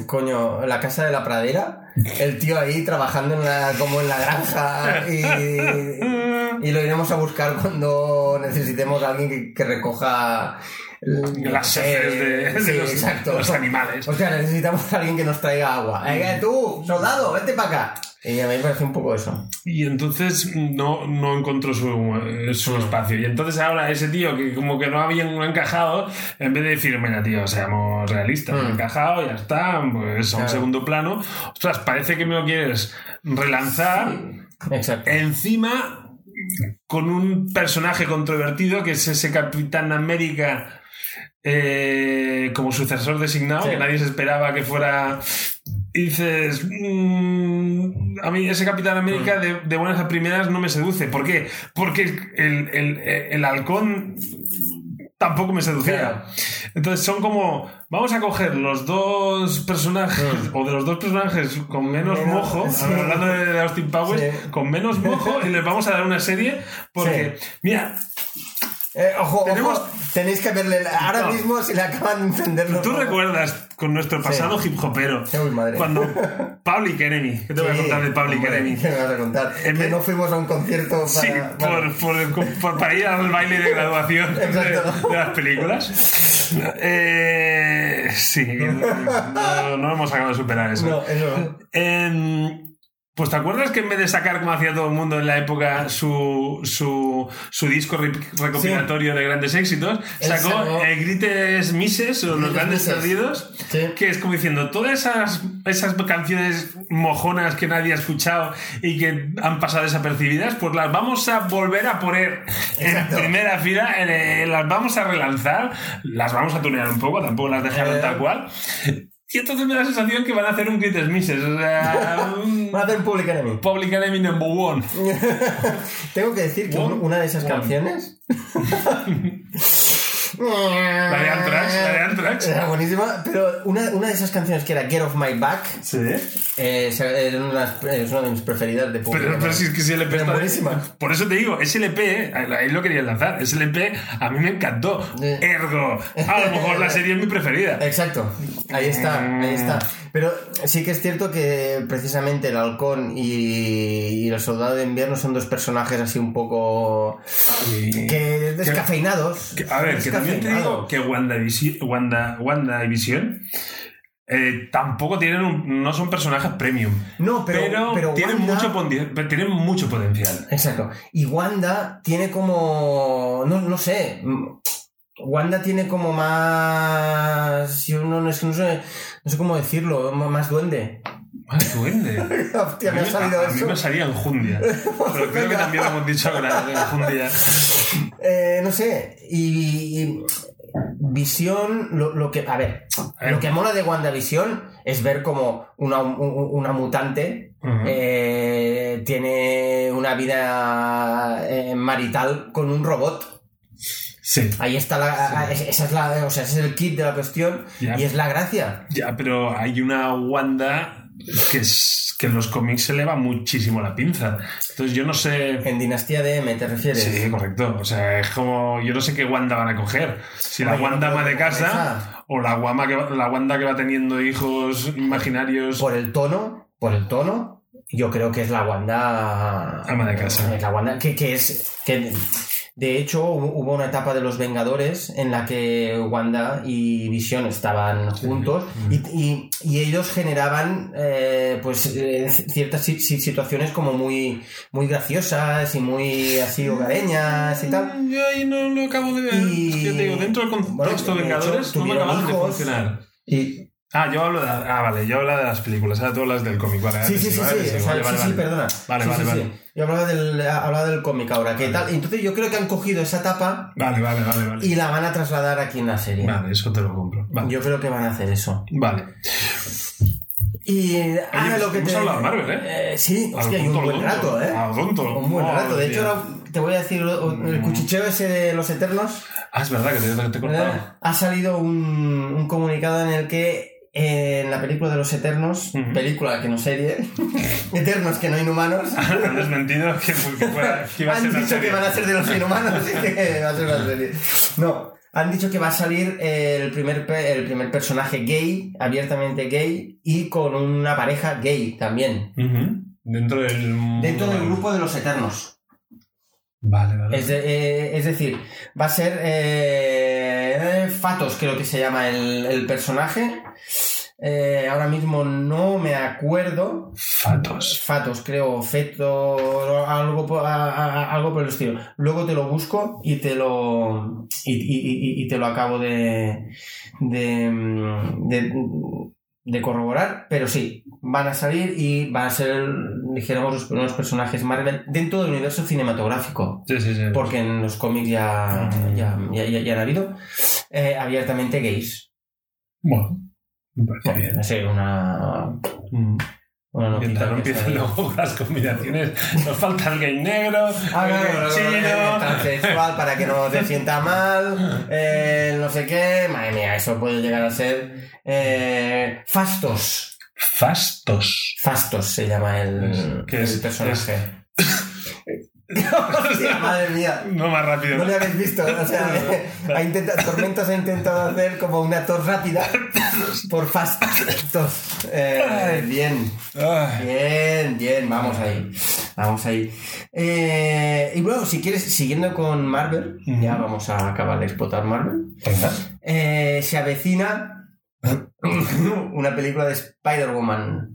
coño, la casa de la pradera, el tío ahí trabajando en la, como en la granja y, y lo iremos a buscar cuando necesitemos a alguien que, que recoja Las heces de, los, exacto. de los animales. O sea, necesitamos a alguien que nos traiga agua. Eh, tú, soldado, vete para acá. Y a mí me parece un poco eso. Y entonces no, no encontró su, eh, su espacio. Y entonces ahora ese tío que como que no había no encajado, en vez de decir, mira tío, seamos realistas, no Mm. encajado, ya está, pues a un segundo plano. Ostras, parece que me lo quieres relanzar. Exacto. Encima, con un personaje controvertido que es ese Capitán América eh, como sucesor designado, Sí. que nadie se esperaba que fuera. Y dices, mm, a mí ese Capitán América de, de buenas a primeras no me seduce. ¿Por qué? Porque el, el- el halcón tampoco me seducía. Claro. Entonces son como, vamos a coger los dos personajes, Mm. o de los dos personajes con menos mojo, sí. hablando de Austin Powers, Sí. con menos mojo, y les vamos a dar una serie, porque, mira, Eh, ojo, Tenemos- ojo, tenéis que verle. Ahora No. mismo se le acaban de encender los tú ojos. recuerdas con nuestro pasado hip hopero, Sí, madre. cuando Public Enemy, ¿qué te voy a contar de Public hombre, Enemy? ¿Qué me vas a contar? En que no fuimos a un concierto para. Sí, bueno, por, por- por- para ir al baile de graduación de, las películas. Eh, sí, no, no hemos acabado de superar eso. No, eso no. Pues te acuerdas que en vez de sacar como hacía todo el mundo en la época su, su, su disco re- recopilatorio de grandes éxitos, sacó sacó- eh, Grites Mises o Los Grandes Mises. Perdidos, Sí. que es como diciendo todas esas, esas canciones mojonas que nadie ha escuchado y que han pasado desapercibidas, pues las vamos a volver a poner Exacto. en primera fila, eh, las vamos a relanzar, las vamos a tunear un poco, tampoco las dejaron Eh. tal cual. Y entonces me da la sensación que van a hacer un Greatest Misses, o sea, un Van a hacer Public Enemy. Public Enemy number one. Tengo que decir que One, una de esas one. canciones. La de Anthrax, la de Anthrax. Era buenísima, pero una, una de esas canciones que era Get Off My Back Sí. eh, era una, es una de mis preferidas de Public Pero, pero si es que ese LP está- buenísima. Por eso te digo, ese LP, eh, ahí lo quería lanzar, ese LP a mí me encantó. Sí. Ergo, a lo mejor la serie es mi preferida. Exacto, ahí está, ahí está. Pero sí que es cierto que precisamente el halcón y, y el soldado de invierno son dos personajes así un poco que descafeinados. Que- a ver, que también te digo que WandaVision, Wanda, WandaVision eh, tampoco tienen un- no son personajes premium. No, pero, Pero, pero tienen, Wanda- mucho, tienen mucho potencial. Exacto. Y Wanda tiene como. No, no sé. Wanda tiene como más. Yo no, no, es que no sé, no sé cómo decirlo. Más duende. Más duende. Hostia, me ha salido a- a mí me salía enjundia. Pero creo que también lo hemos dicho de enjundia. Eh, no sé. Y. y Visión, lo, lo que. A ver, lo que mola de WandaVision es ver como una, un- una mutante eh, tiene una vida eh, marital con un robot. Sí. Ahí está la. Esa es la. O sea, ese es el kit de la cuestión. Ya. Y es la gracia. Ya, pero hay una Wanda que, es, que en los cómics se le va muchísimo la pinza. Entonces yo no sé... En Dinastía de M, ¿te refieres? Sí, correcto. O sea, es como... Yo no sé qué Wanda van a coger. Si la Wanda no ama de casa o la, Wanda que va, la Wanda que va teniendo hijos imaginarios. Por el tono, por el tono, yo creo que es la Wanda. Ama de casa. Es la Wanda que, que es. Que, de hecho, hubo una etapa de los Vengadores en la que Wanda y Visión estaban juntos y, y- y ellos generaban eh, pues eh, ciertas si- si- situaciones como muy, muy graciosas y muy así hogareñas y tal. Mm, Yo ahí no lo acabo de ver. Y- Es que te digo, dentro del contexto Bueno, de Vengadores hecho, no me acaban de funcionar. Y, Ah, yo hablo de... Ah, vale, yo hablo de las películas. Ahora tú hablas del cómic. Vale, Sí, sí, sí, sí, sí, sí, perdona. Vale, Sí, vale, sí, vale. sí. Yo hablaba del, hablaba del cómic ahora, ¿qué tal? Entonces yo creo que han cogido esa etapa Vale, vale, vale, vale. y la van a trasladar aquí en la serie. Vale, eso te lo compro. Yo creo que van a hacer eso. Vale. Y ah, pues lo que hemos te... hablado de Marvel, ¿eh? sí, A hostia, y un buen tonto. rato, ¿eh? Tonto. Un buen rato. De hecho, ahora te voy a decir el cuchicheo ese de los Eternos. Ah, es verdad que te, te he cortado. Ha salido un, un comunicado en el que eh, en la película de los Eternos, película que no serie, Eternos que no inhumanos, Han desmentido que, que, fuera, que iba a ser han dicho que van a ser de los inhumanos y que va a ser una serie. No, han dicho que va a salir el primer, el primer personaje gay, abiertamente gay, y con una pareja gay también. Ujú. Dentro del... Dentro del grupo de los Eternos. Vale, vale. Es, de- eh, es decir, va a ser eh, Fatos, creo que se llama el, el personaje. Eh, ahora mismo no me acuerdo. Fatos. Fatos, creo, Feto, algo, po- a- a- algo por el estilo. Luego te lo busco y te lo y, y- y- y te lo acabo de, de, mm, de, de corroborar, pero sí, van a salir y van a ser, dijéramos, los primeros personajes Marvel dentro del universo cinematográfico. Sí, sí, sí. Porque en los cómics ya, ya, ya, ya- ya han habido eh, abiertamente gays. Bueno, me parece bien. Una, Mm. Una notita Mientras no empiecen luego las combinaciones, nos falta el gay negro, Ah, no, no, no, no, chino. transexual para que no te sienta mal, eh, no sé qué. Madre mía, eso puede llegar a ser. eh, fastos. Fastos. Fastos se llama el, ¿Qué el es? personaje. Hostia, madre mía. No más rápido. No le habéis visto, o sea, ha intentado, Tormentos ha intentado hacer como una tos rápida por fastos. Eh, bien. Bien, bien, vamos ahí. Vamos ahí. Eh, y bueno, si quieres, siguiendo con Marvel, ya vamos a acabar de explotar Marvel. Eh, se avecina una película de Spider-Woman.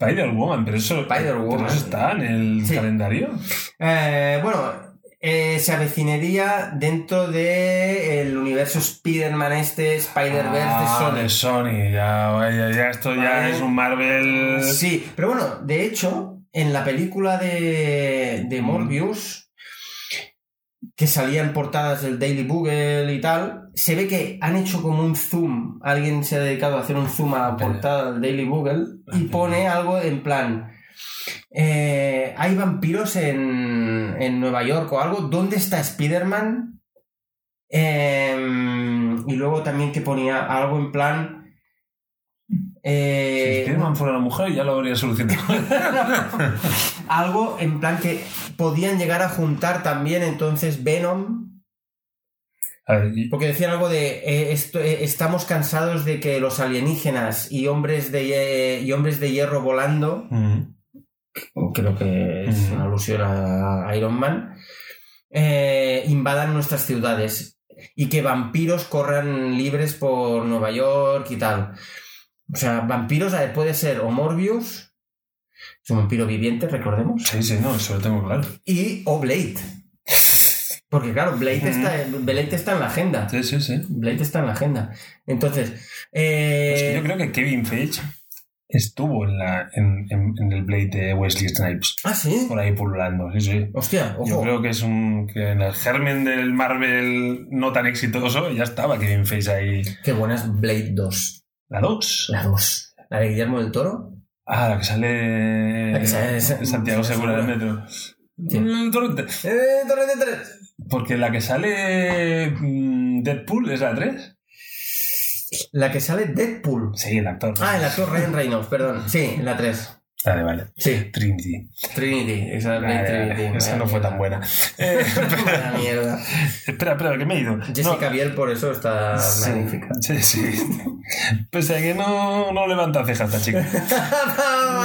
Spider-Woman, pero eso, Spider-Woman. pero eso está en el Sí. calendario. Eh, bueno, eh, se avecinaría dentro del universo Spider-Man este, Spider-Verse Ah, de de Sony. Ya, ya, ya, esto ya Vale. es un Marvel. Sony. Sí, pero bueno, de hecho, en la película de, de Morbius, que salían portadas del Daily Bugle y tal, se ve que han hecho como un zoom. Alguien se ha dedicado a hacer un zoom a la portada del Daily Bugle y pone algo en plan. eh, hay vampiros en, en Nueva York o algo. ¿Dónde está Spider-Man? Em, y luego también que ponía algo en plan. eh, si Spider-Man fuera una mujer, ya lo habría solucionado. algo en plan que podían llegar a juntar también entonces Venom. Porque decían algo de eh, esto- eh, estamos cansados de que los alienígenas y hombres de, y hombres de hierro volando, Mm. creo que es una alusión a, Iron Man, eh, invadan nuestras ciudades y que vampiros corran libres por Nueva York y tal. O sea, vampiros, puede ser o Morbius, es un vampiro viviente, recordemos, Sí, sí, no, eso lo tengo claro. y o Blade. Porque claro, Blade, está, Blade está en la agenda. Sí, sí, sí. Blade está en la agenda. Entonces, eh, Es que yo creo que Kevin Feige estuvo en, la, en, en- en el Blade de Wesley Snipes. ah, sí. Por ahí pululando, sí, sí. Hostia, Yo ojo. creo que es un. que en el germen del Marvel no tan exitoso ya estaba Kevin Feige ahí. Qué buena es Blade 2. La 2. La 2. La de Guillermo del Toro. Ah, la que sale. La que sale Santiago Segura del metro. Mm, Torrente. ¡Eh, Torrente 3! Porque la que sale. mm, Deadpool es la 3. La que sale Deadpool. Sí, el actor. Ah, el actor Ryan Reynolds, perdón. Sí, la 3. Vale, vale. Sí. Trinity. Trinity. Esa, vale. Esa no fue tan buena. Mierda. espera, espera, que me he ido. Jessica No, Biel por eso está Sí, magnífica. Sí, sí. Pese a que no, no levanta cejas esta chica. No,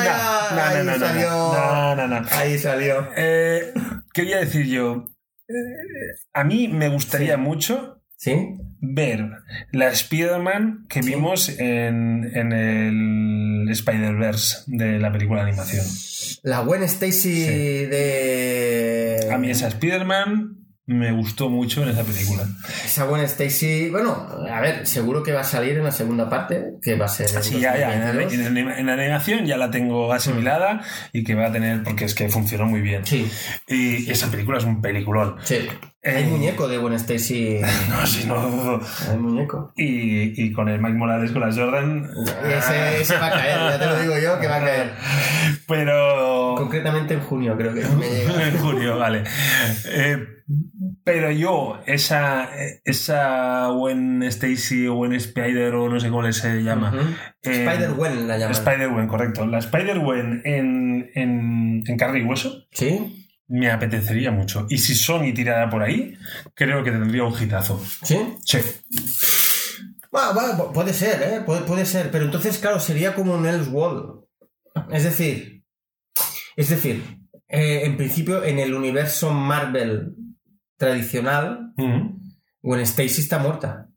ahí no, no, no, salió. no, no, no. Ahí salió. Eh, quería decir yo, eh, a mí me gustaría Sí. mucho ¿Sí? Ver la Spider-Man que Sí. vimos en, en el Spider-Verse de la película de animación. La Gwen Stacy Sí. de. A mí esa Spider-Man me gustó mucho en esa película. Esa Gwen Stacy. Bueno, a ver, seguro que va a salir en la segunda parte, que va a ser. en Sí, ya, ya. En, 2022. en- en- la animación ya la tengo asimilada y que va a tener, porque es que funcionó muy bien. Sí, Y esa película es un peliculón. sí. Eh, Hay muñeco de Gwen Stacy. No, si no dudo. Hay muñeco. Y, y con el Mike Morales con las Jordan. Ese, ese va a caer, ya te lo digo yo, que va a caer. Pero. Concretamente en junio, creo que en junio, vale. Eh, pero yo, esa, esa Gwen Stacy o Gwen Spider o no sé cómo se llama. Eh, Spider-Gwen la llaman. Spider-Gwen, correcto. La Spider-Gwen en, en, en carne y hueso ¿Sí? me apetecería mucho. Y si Sony tirara por ahí, creo que tendría un hitazo. ¿Sí? Sí. Bueno, bueno, puede ser, ¿eh? Puede, puede ser. Pero entonces, claro, sería como un Elseworld. Es decir, es decir, eh, en principio, en el universo Marvel tradicional, Ujú. Gwen Stacy está muerta.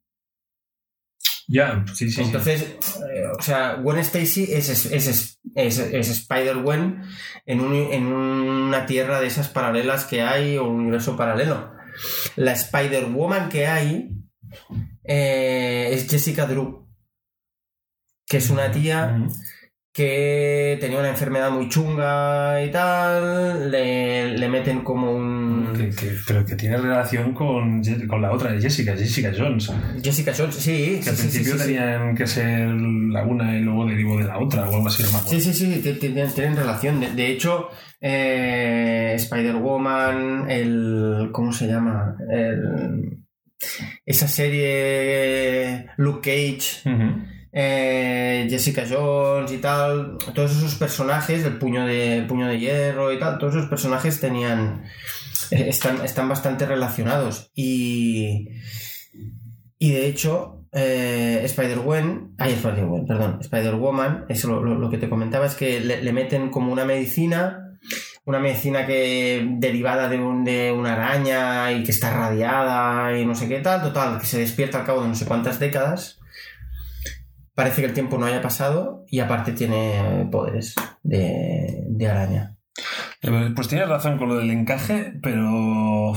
Ya, sí, sí. sí. Entonces, eh, o sea, Gwen Stacy es, es, es, es- Spider-Gwen en, un- en una tierra de esas paralelas que hay o un universo paralelo. La Spider-Woman que hay eh, es Jessica Drew, que es una tía. Que tenía una enfermedad muy chunga y tal, le, le meten como un... Que- que- pero que tiene relación con, la otra de Jessica, Jessica Jones. Jessica Jones, sí, Que sí, al sí, principio sí, tenían que ser la una y luego derivó de la otra o algo así, no. Sí, sí, sí, ti- ti- tienen, tienen relación. De, de hecho, eh, Spider-Woman, el. ¿Cómo se llama? El- esa serie Luke Cage. Eh, Jessica Jones y tal, todos esos personajes, el puño de, puño de hierro y tal, todos esos personajes tenían. eh, Están, están bastante relacionados. Y. Y de hecho, eh, Spider-Gwen, ay, Spider-Gwen, perdón, Spider-Woman, eso lo que te comentaba es que le, le meten como una medicina, una medicina que derivada de, un- de una araña y que está radiada y no sé qué tal, total, que se despierta al cabo de no sé cuántas décadas. Parece que el tiempo no haya pasado y aparte tiene poderes de, de araña. Pues tienes razón con lo del encaje, pero.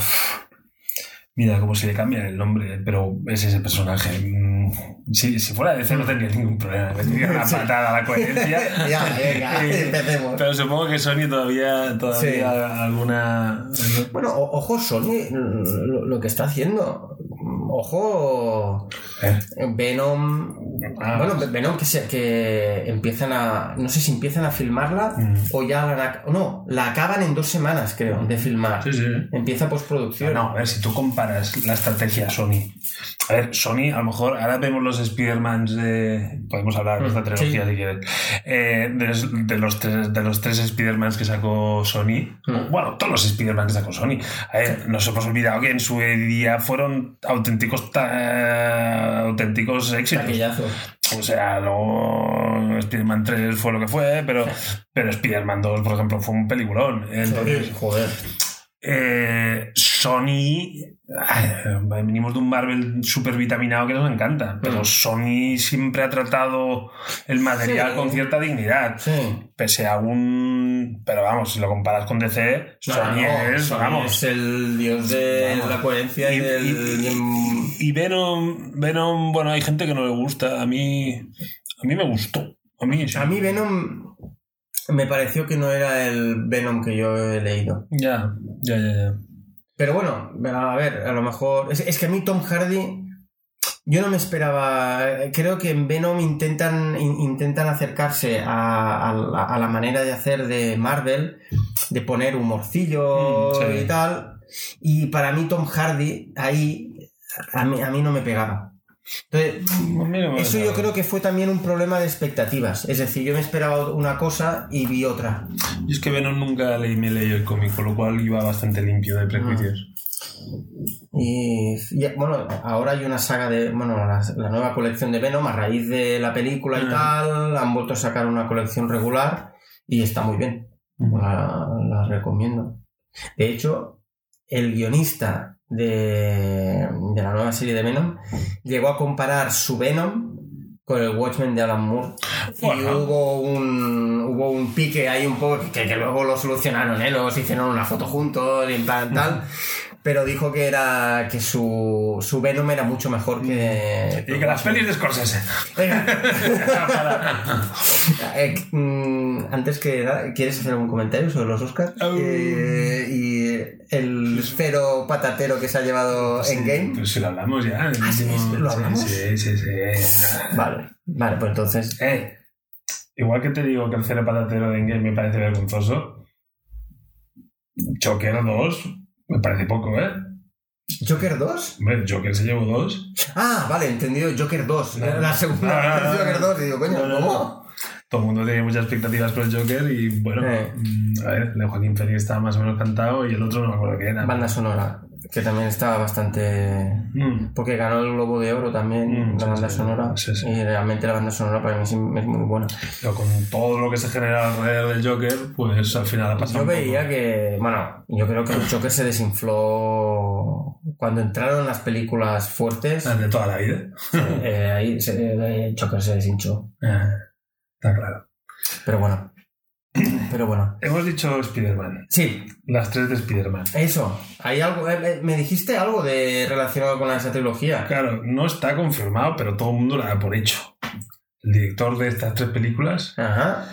Mira, como si le cambian el nombre, pero es ese personaje. Mm, Si, si fuera DC no tendría ningún problema. Me tendría una patada a la coherencia. ya, venga, empecemos. Pero supongo que Sony todavía, todavía Sí. alguna. Bueno, ojo Sony lo, lo que está haciendo. Ojo Venom. Ah. Bueno, Venom que, se- que empiezan a. No sé si empiezan a filmarla Mm. o ya la. No, la acaban en dos semanas, creo, de filmar. Sí, sí. Empieza postproducción. No, a ver, si tú comparas la estrategia Sony. A ver, Sony, a lo mejor ahora vemos los Spider-Mans de. Podemos hablar de esta Mm, trilogía sí. si quieres. Eh, de, los- de los tres, de los tres Spider-Mans que sacó Sony. Mm. Bueno, todos los Spider-Man que sacó Sony. A ver, nos hemos olvidado que en su día fueron auténticos, ta- auténticos éxitos. Taquillazo. O sea, luego Spider-Man 3 fue lo que fue, pero, pero Spider-Man 2, por ejemplo, fue un peliculón. Entonces, Joder. Eh, Sony, ay, venimos de un Marvel super vitaminado que nos encanta, pero Mm. Sony siempre ha tratado el material Sí. con cierta dignidad. Sí. Pese a un. Pero vamos, si lo comparas con DC, Sony es, Sony vamos. es el dios de Vamos. la coherencia y, Y- del... y- Venom, Venom, bueno, hay gente que no le gusta. A mí, a mí me gustó. A mí, sí. A mí Venom me pareció que no era el Venom que yo he leído. Ya, ya, ya, ya. Pero bueno, a ver, a lo mejor... Es, es que a mí Tom Hardy... Yo no me esperaba... Creo que en Venom intentan, in- intentan acercarse a, a la, a la manera de hacer de Marvel, de poner humorcillo Mm, sí. y tal. Y para mí Tom Hardy ahí a mí, a mí no me pegaba. Entonces, me eso yo creo que fue también un problema de expectativas. Es decir, yo me esperaba una cosa y vi otra. Y es que Venom nunca leí, me leí el cómic, con lo cual iba bastante limpio de prejuicios. Y, y, bueno, ahora hay una saga de. Bueno, la, la nueva colección de Venom, a raíz de la película y Ajá. tal, han vuelto a sacar una colección regular y está muy bien. La, la recomiendo. De hecho, el guionista de, de la nueva serie de Venom llegó a comparar su Venom con el Watchmen de Alan Moore. Y hubo un, hubo un pique ahí un poco que, que luego lo solucionaron, ¿eh? Luego se hicieron una foto juntos y en plan tal. Pero dijo que era que su, su Venom era mucho mejor que. Y que las pelis de Scorsese. Eh, mm, antes que nada, ¿quieres hacer algún comentario sobre los Oscars? Oh. Eh, y el cero patatero que se ha llevado en game. Pues si lo hablamos ya. Ah, sí, ¿lo hablamos? Sí, sí, sí. Vale, vale, pues entonces. Eh, igual que te digo que el cero patatero de Endgame me parece vergonzoso, Joker 2 me parece poco, ¿eh? ¿Joker 2? Hombre, Joker se llevó dos. Ah, vale, entendido, Joker 2. No, la segunda No, Joker no. 2. Y digo, coño, ¿cómo? Todo el mundo tenía muchas expectativas por el Joker y bueno, Eh. mm, a ver, el de Joaquín Phoenix estaba más o menos cantado y el otro no me acuerdo qué era. Banda sonora, que también estaba bastante. Mm. Porque ganó el Globo de Oro también, Mm, la banda sí, sonora. sí, sí. Y realmente la banda sonora para mí es muy buena. Pero con todo lo que se genera alrededor del Joker, pues al final ha pasado. Yo veía que, bueno, yo creo que el Joker se desinfló cuando entraron las películas fuertes. El de toda la vida. eh, ahí se- el Joker se deshinchó. Eh, Está claro. Pero bueno. Pero bueno. Hemos dicho Spider-Man. Sí, Las tres de Spider-Man. eso. Hay algo. eh, eh, me dijiste algo de relacionado con esa trilogía. Claro, no está confirmado, pero todo el mundo la da por hecho. El director de estas tres películas, Ajá.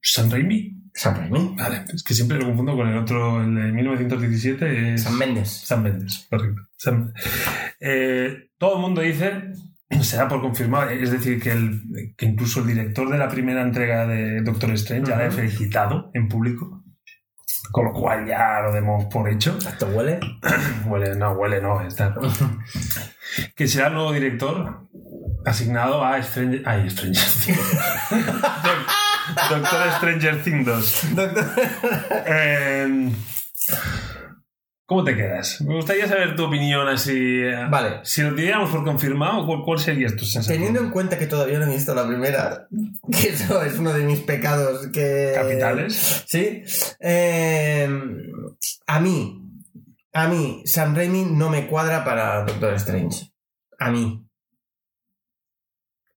Sam Raimi. Sam Raimi. Vale, es que siempre lo confundo con el otro, el de 1917, es Sam Mendes. Sam Mendes, correcto. Sam- Eh, todo el mundo dice, se da por confirmado, es decir, que, el, que incluso el director de la primera entrega de Doctor Strange ya la ha Ujú. felicitado en público, con lo cual ya lo demos por hecho. ¿Esto huele? Huele, no, huele, no, está. que será el nuevo director asignado a Stranger. Ay, Stranger Things. Doc- Doctor Stranger Things 2. Doctor. Eh, ¿Cómo te quedas? Me gustaría saber tu opinión así. eh, Vale. Si lo diéramos por confirmado, ¿cuál, cuál sería tu sensación? Teniendo en cuenta que todavía no he visto la primera, que eso es uno de mis pecados que... Capitales. Sí. Eh, a mí, a mí, Sam Raimi no me cuadra para Doctor Strange. A mí.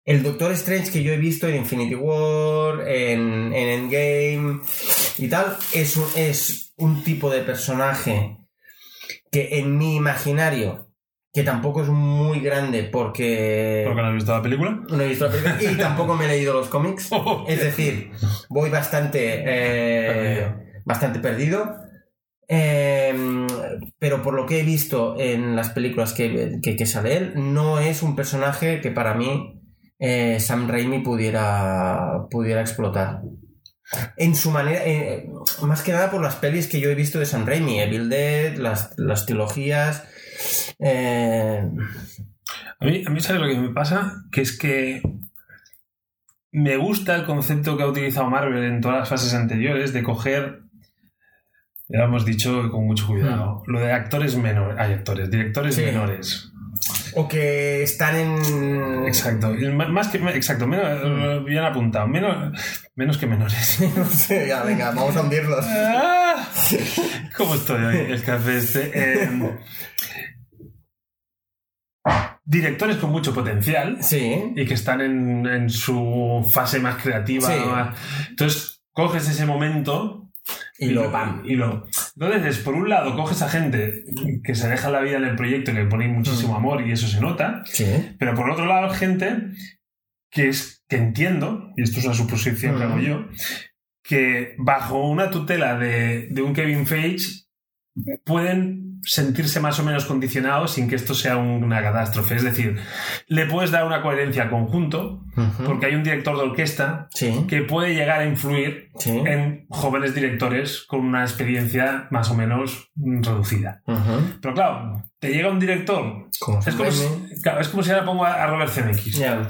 El Doctor Strange que yo he visto en Infinity War, en, en Endgame y tal, es un, es un tipo de personaje que en mi imaginario, que tampoco es muy grande porque... ¿Por qué no has visto la película? No he visto la película y tampoco me he leído los cómics. Es decir, voy bastante, eh, Perdido. bastante perdido. Eh, pero por lo que he visto en las películas que, que- que sale él, no es un personaje que para mí eh, Sam Raimi pudiera, pudiera explotar. En su manera, eh, más que nada por las pelis que yo he visto de Sam Raimi, Evil Dead, las, las trilogías. eh, A mí, a mí, ¿sabes lo que me pasa? Que es que me gusta el concepto que ha utilizado Marvel en todas las fases anteriores de coger, ya lo hemos dicho con mucho cuidado, lo de actores menores, hay actores, directores Sí. menores. O que están en. Exacto. Más que, exacto, menos, bien apuntado. Menos, menos que menores. No sé, ya, venga, vamos a hundirlos. Ah, ¿Cómo estoy hoy? El café este. Eh, directores con mucho potencial Sí. y que están en, en su fase más creativa. Sí. más- Entonces, coges ese momento Y lo pam. y lo. Entonces, por un lado, coges a gente que se deja la vida en el proyecto y le ponéis muchísimo Mm. amor y eso se nota. Sí. Pero por otro lado, gente que es que entiendo, y esto es una suposición que Mm. hago yo, que bajo una tutela de, de un Kevin Feige pueden sentirse más o menos condicionados sin que esto sea una catástrofe. Es decir, le puedes dar una coherencia al conjunto, porque hay un director de orquesta Sí. que puede llegar a influir Sí. en jóvenes directores con una experiencia más o menos reducida. Pero claro, te llega un director. Como Es como, si, claro, es como si ahora pongo a Robert Zemeckis. Ya.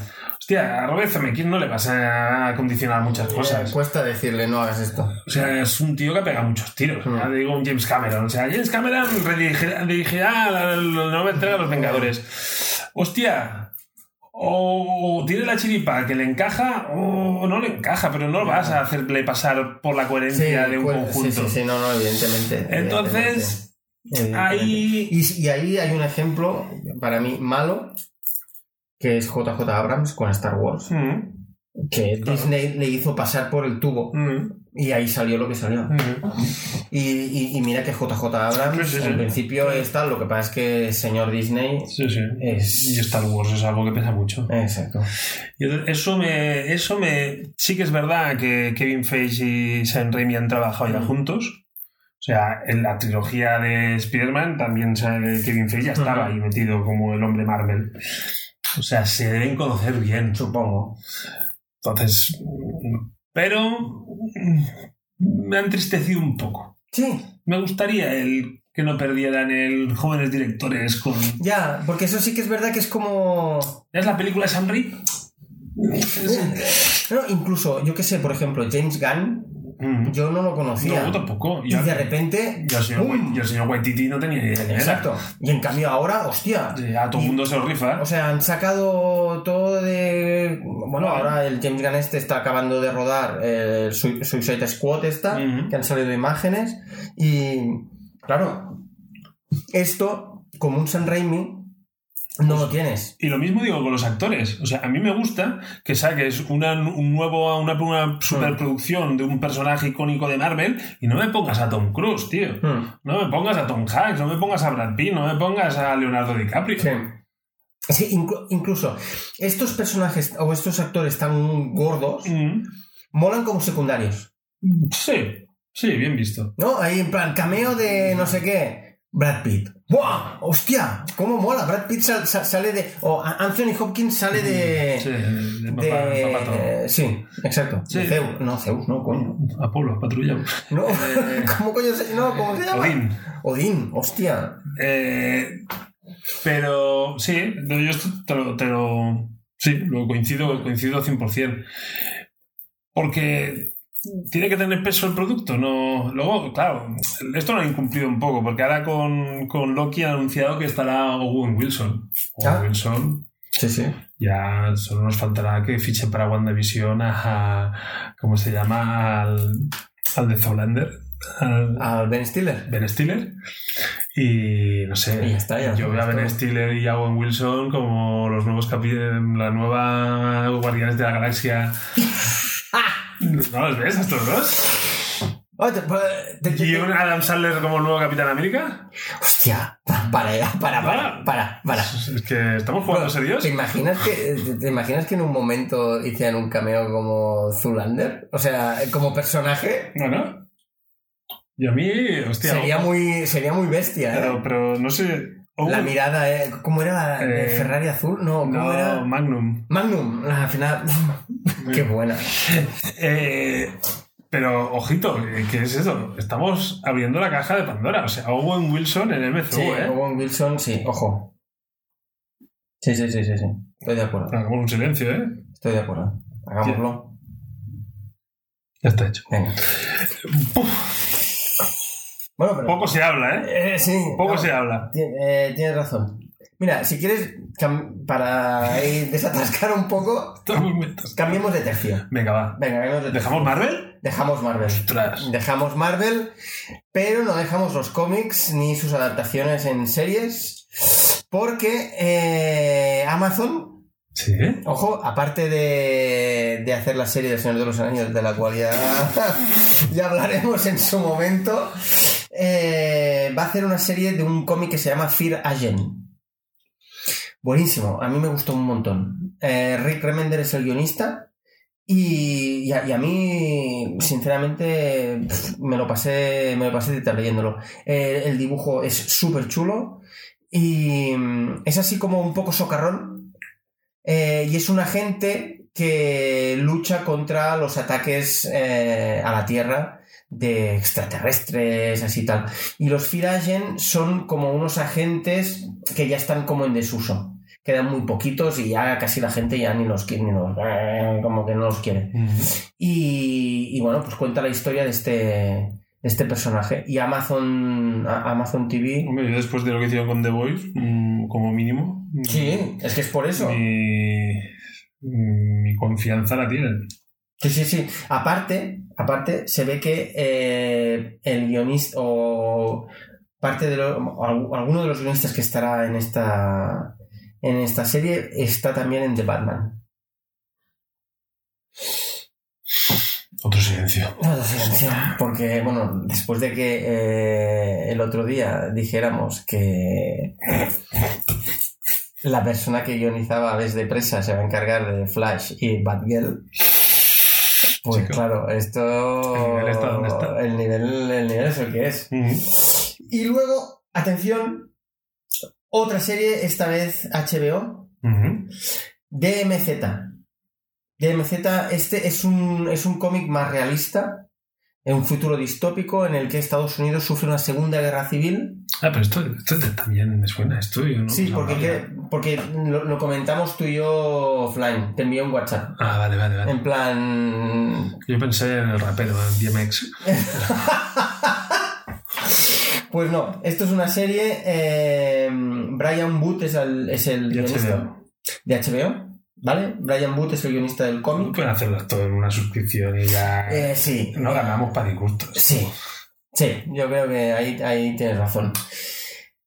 Hostia, a Robert Zemeckis no le vas a condicionar muchas cosas. Eh, cuesta decirle no hagas esto. O sea, es un tío que pega muchos tiros. Mm. Ya digo un James Cameron. O sea, James Cameron redirigirá, dirigirá la, la nueva entrega de Los Vengadores. Hostia. O tiene la chiripa que le encaja o no le encaja, pero no vas a hacerle pasar por la coherencia de un cuesta- conjunto. Sí, sí, sí, no, no, evidentemente. Entonces, evidentemente. ahí- Y, y ahí hay un ejemplo, para mí, malo, que es JJ Abrams con Star Wars. Mm, Que Claro. Disney le hizo pasar por el tubo mm, y ahí salió lo que salió. mm. Y, y- y mira que JJ Abrams Sí, sí, sí. en principio es tal, lo que pasa es que señor Disney es... Y Star Wars es algo que pesa mucho. Exacto. Y Eso me, eso me. Sí que es verdad que Kevin Feige y Sam Raimi han trabajado ya juntos. O sea, en la trilogía de Spider-Man también sabe, Kevin Feige ya estaba ahí metido como el hombre Marvel. O sea, se deben conocer bien. Supongo. Entonces. Pero. Me ha entristecido un poco. Sí, Me gustaría el que no perdieran el jóvenes directores con. ya, porque eso sí que es verdad que es como... ¿Es la película de Sam Raimi? No, incluso, yo qué sé, por ejemplo, James Gunn, Mm. yo no lo conocía. No, yo tampoco. y Ya- de repente... Y el señor, y el señor Waititi no tenía ni idea. Exacto. Y en cambio ahora, hostia. Sí, A todo el Y- mundo se lo rifa. O sea, han sacado todo de... Bueno, ahora el James Gunn este está acabando de rodar el Sui- Suicide Squad esta, que han salido imágenes. Y, claro, esto, como un San Raimi, no lo tienes. Y lo mismo digo con los actores. O sea, a mí me gusta que saques una, un nuevo, una, una superproducción de un personaje icónico de Marvel y no me pongas a Tom Cruise, tío. Hmm. No me pongas a Tom Hanks, no me pongas a Brad Pitt, no me pongas a Leonardo DiCaprio. Sí. Sí, inclu- incluso estos personajes o estos actores tan gordos Mm. molan como secundarios. Sí, sí, bien visto. ¿No? Ahí en plan, cameo de no sé qué. Brad Pitt. ¡Buah! ¡Hostia! ¿Cómo mola? Brad Pitt sal- sal- sale de. O Anthony Hopkins sale de. Sí, de papá, de- papato. sí, exacto. Sí. De Zeus. No, Zeus, no, coño. Apolo, patrulla. No, ¿Cómo coño se, no, ¿cómo se llama? Odín. Odín, hostia. Eh, pero sí, yo esto te lo, te lo- sí, lo coincido, coincido 100%. Porque tiene que tener peso el producto. No, luego, claro, esto lo han incumplido un poco, porque ahora con, con Loki han anunciado que estará Owen Wilson. Owen Ah. Wilson. Sí, sí. Ya solo nos faltará que fichen para WandaVision a, a- ¿cómo se llama? Al, al de Zoolander. Al, Al Ben Stiller. Ben Stiller. Y no sé, Y ya está, ya yo veo a. Ben Stiller y a Owen Wilson como los nuevos capi la nueva Guardianes de la Galaxia. ¿No los ves a estos dos? Oh, te- te- te- ¿Y un Adam Sandler como nuevo Capitán América? Hostia, para, para, para, para, para. Es que estamos jugando serios. ¿Te imaginas que, te- imaginas que en un momento hicieran un cameo como Zulander? O sea, como personaje. Bueno. Y a mí, hostia. sería muy, sería muy bestia, ¿eh? Pero, pero no sé. La mirada, ¿eh? ¿Cómo era la Eh, Ferrari azul? No, ¿cómo no, era? Magnum. Magnum, al final. Qué buena. Eh, pero, ojito, ¿qué es eso? Estamos abriendo la caja de Pandora. O sea, Owen Wilson en MCU, Sí, ¿eh? Owen Wilson, sí, ojo. Sí, sí, sí, sí, sí. Estoy de acuerdo. Hagamos un silencio, ¿eh? Estoy de acuerdo. Hagámoslo. Ya está hecho. Venga. Bueno, pero. Poco se habla, ¿eh? Eh, sí. Poco no, se habla. eh, tienes razón. Mira, si quieres, para ir desatascar un poco, cambiemos de tercio. Venga, va. Venga, cambiemos de tercio. ¿Dejamos Marvel? Dejamos Marvel. Ostras. Dejamos Marvel, pero no dejamos los cómics ni sus adaptaciones en series, porque eh, Amazon Sí. Ojo, aparte de, de hacer la serie del Señor de los Anillos, de la cual ya, ya hablaremos en su momento, eh, va a hacer una serie de un cómic que se llama Fear Agent. Buenísimo, a mí me gustó un montón. Eh, Rick Remender es el guionista y, a, mí, sinceramente, me lo pasé, me lo pasé de tarde leyéndolo. Eh, el dibujo es súper chulo y mm, es así como un poco socarrón. Y es un agente que lucha contra los ataques a la Tierra de extraterrestres, así tal. Y los Firagen son como unos agentes que ya están como en desuso. Quedan muy poquitos y ya casi la gente ya ni los quiere, ni los, como que no los quiere. Y, y bueno, pues cuenta la historia de este, de este personaje. Y Amazon, a- Amazon TV. Hombre, después de lo que hicieron con The Voice, mm, como mínimo. Sí, es que es por eso. Mi, mi confianza la tienen. Sí, sí, sí. Aparte, aparte, se ve que eh, el guionista o parte de lo- al- alguno de los guionistas que estará en esta en esta serie está también en The Batman. Otro silencio. No, silencio, Porque, bueno, después de que eh, el otro día dijéramos que la persona que guionizaba Aves de Presa se va a encargar de Flash y Batgirl, pues Chico. claro, esto... El nivel está donde está. El nivel, el nivel es el que es. Y luego, atención, otra serie, esta vez HBO. DMZ. DMZ, este es un, es un cómic más realista, en un futuro distópico en el que Estados Unidos sufre una segunda guerra civil. Ah, pero esto, esto también me suena, esto yo no. sí, porque, que- porque lo, lo comentamos tú y yo offline, te envié un WhatsApp. Ah, vale, vale, vale. En plan... Yo pensé en el rapero, en DMX. Pues no, esto es una serie... eh, Brian Booth es el, es el De guionista HBO. de HBO, ¿vale? Brian Booth es el guionista del cómic. Pueden hacerlo todo en una suscripción y ya. Eh, sí. no ganamos para disgustos. Sí, sí, yo creo que ahí, ahí tienes razón.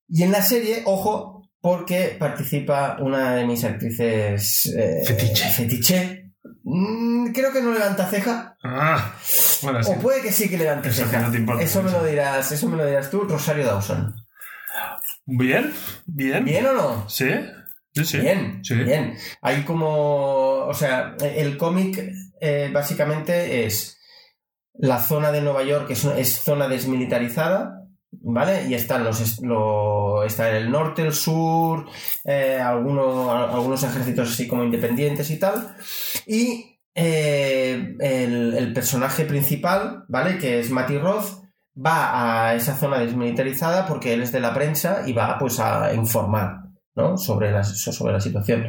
Y en la serie, ojo, porque participa una de mis actrices eh, Fetiche. fetiche. Mm, creo que no levanta ceja. Ah, bueno, sí. O puede que sí que levante Eso ceja. no te importa eso me lo dirás, eso me lo dirás tú, Rosario Dawson. Bien, bien. ¿Bien o no? Sí, sí, sí. Bien, Sí. bien. Hay como, o sea, el cómic eh, básicamente es la zona de Nueva York es, es zona desmilitarizada, ¿vale? Y están los, lo, está el norte, el sur, eh, alguno- algunos ejércitos así como independientes y tal. Y eh, el, el personaje principal, ¿vale? Que es Matty Roth, va a esa zona desmilitarizada porque él es de la prensa y va pues a informar. ¿No? sobre, la, sobre la situación.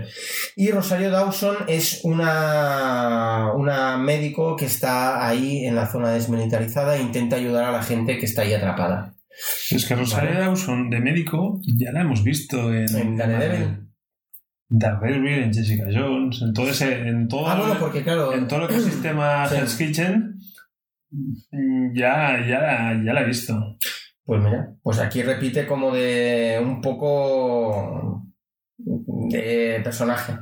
Y Rosario Dawson es una, una médico que está ahí en la zona desmilitarizada e intenta ayudar a la gente que está ahí atrapada. Es que Rosario Vale. Dawson de médico ya la hemos visto en. En Daredevil. Daredevil, en Jessica Jones, en todo ese. En todo, Ah, bueno, porque claro, en todo el ecosistema Sí. Hell's Kitchen. Ya, ya, ya la he visto. Pues mira, pues aquí repite como de un poco de personaje,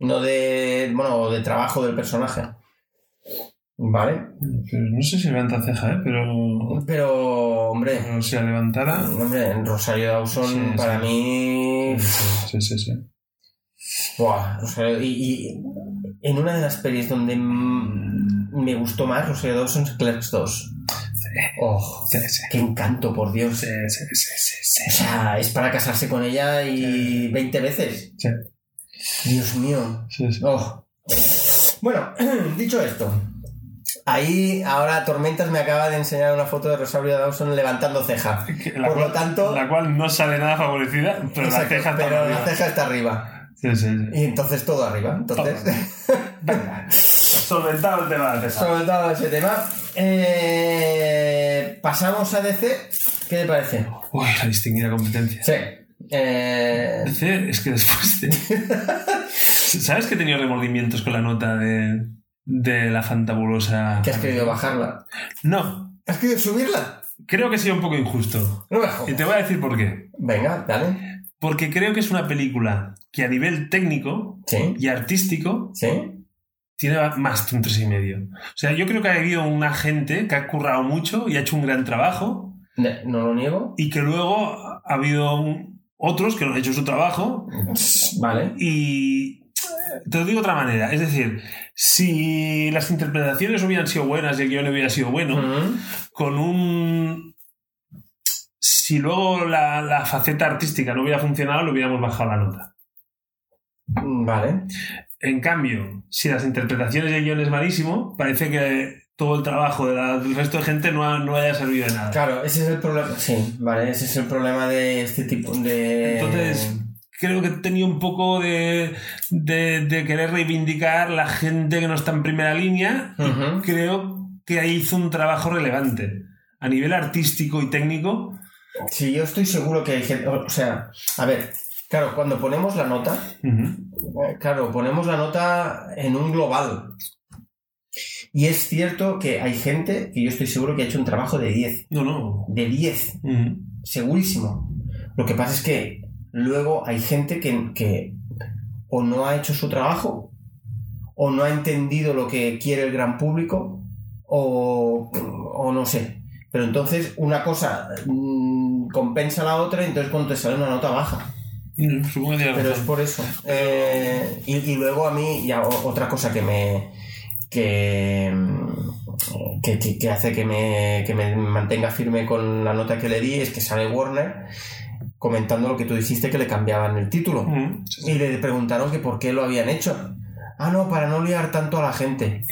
no de, bueno, de trabajo del personaje. ¿Vale? Pero no sé si levanta ceja, ¿eh? Pero. Pero, hombre, pero si la levantara. hombre, Rosario Dawson Sí, para sí. mí... Sí, sí, sí. Buah, Rosario- y, y en una de las pelis donde me gustó más Rosario Dawson es Clerks 2. Oh, Sí, sí. qué encanto, por Dios. Sí. O sea, es para casarse con ella y 20 veces. Dios mío. Oh. Bueno, dicho esto, ahí ahora Tormentas me acaba de enseñar una foto de Rosario Dawson levantando ceja. La Por cual, lo tanto- La cual no sale nada favorecida, pero Exacto, la ceja está pero arriba. la ceja está arriba. Sí, sí, sí. Y entonces todo arriba. Entonces, Venga. Solventado el tema de la ceja. sobre todo ese tema, eh, pasamos a DC. ¿Qué te parece? Uy, la distinguida competencia. Sí. Eh, DC, es que después de... ¿Sabes que he tenido remordimientos con la nota de, de la fantabulosa? que has querido bajarla. No, ¿Has querido subirla? creo que ha sido un poco injusto. No me Y te voy a decir por qué. Venga, dale. Porque creo que es una película que a nivel técnico Sí, y artístico sí. Tiene más de un tres y medio. O sea, yo creo que ha habido una gente que ha currado mucho y ha hecho un gran trabajo No lo niego. y que luego ha habido un- otros que no han hecho su trabajo Vale. y te lo digo de otra manera. Es decir, si las interpretaciones hubieran sido buenas y el guion hubiera sido bueno, con un... Si luego la, la faceta artística no hubiera funcionado, le hubiéramos bajado la nota. Vale. En cambio, si las interpretaciones y el guion es malísimo, parece que todo el trabajo de la- del resto de gente no, ha- no haya servido de nada. Claro, ese es el problema. Sí, vale, ese es el problema de este tipo de. Entonces, creo que tenía un poco de, de, de querer reivindicar la gente que no está en primera línea. Creo que ahí hizo un trabajo relevante. A nivel artístico y técnico, Sí, yo estoy seguro que hay gente. O sea, a ver, claro, cuando ponemos la nota, claro, ponemos la nota en un global. Y es cierto que hay gente que yo estoy seguro que ha hecho un trabajo de 10. no, no. De 10. ujú, segurísimo. Lo que pasa es que luego hay gente que, que o no ha hecho su trabajo, o no ha entendido lo que quiere el gran público, o, o no sé. Pero entonces una cosa mm, compensa la otra, y entonces cuando te sale una nota baja. Ujú, Supongo que tienes Pero es por eso. Eh, y, y luego a mí, ya otra cosa que me. que. mm, que, hace que me, que me mantenga firme con la nota que le di es que sale Warner comentando lo que tú dijiste que le cambiaban el título. Sí, sí. Y le preguntaron que por qué lo habían hecho. Ah, no, para no liar tanto a la gente.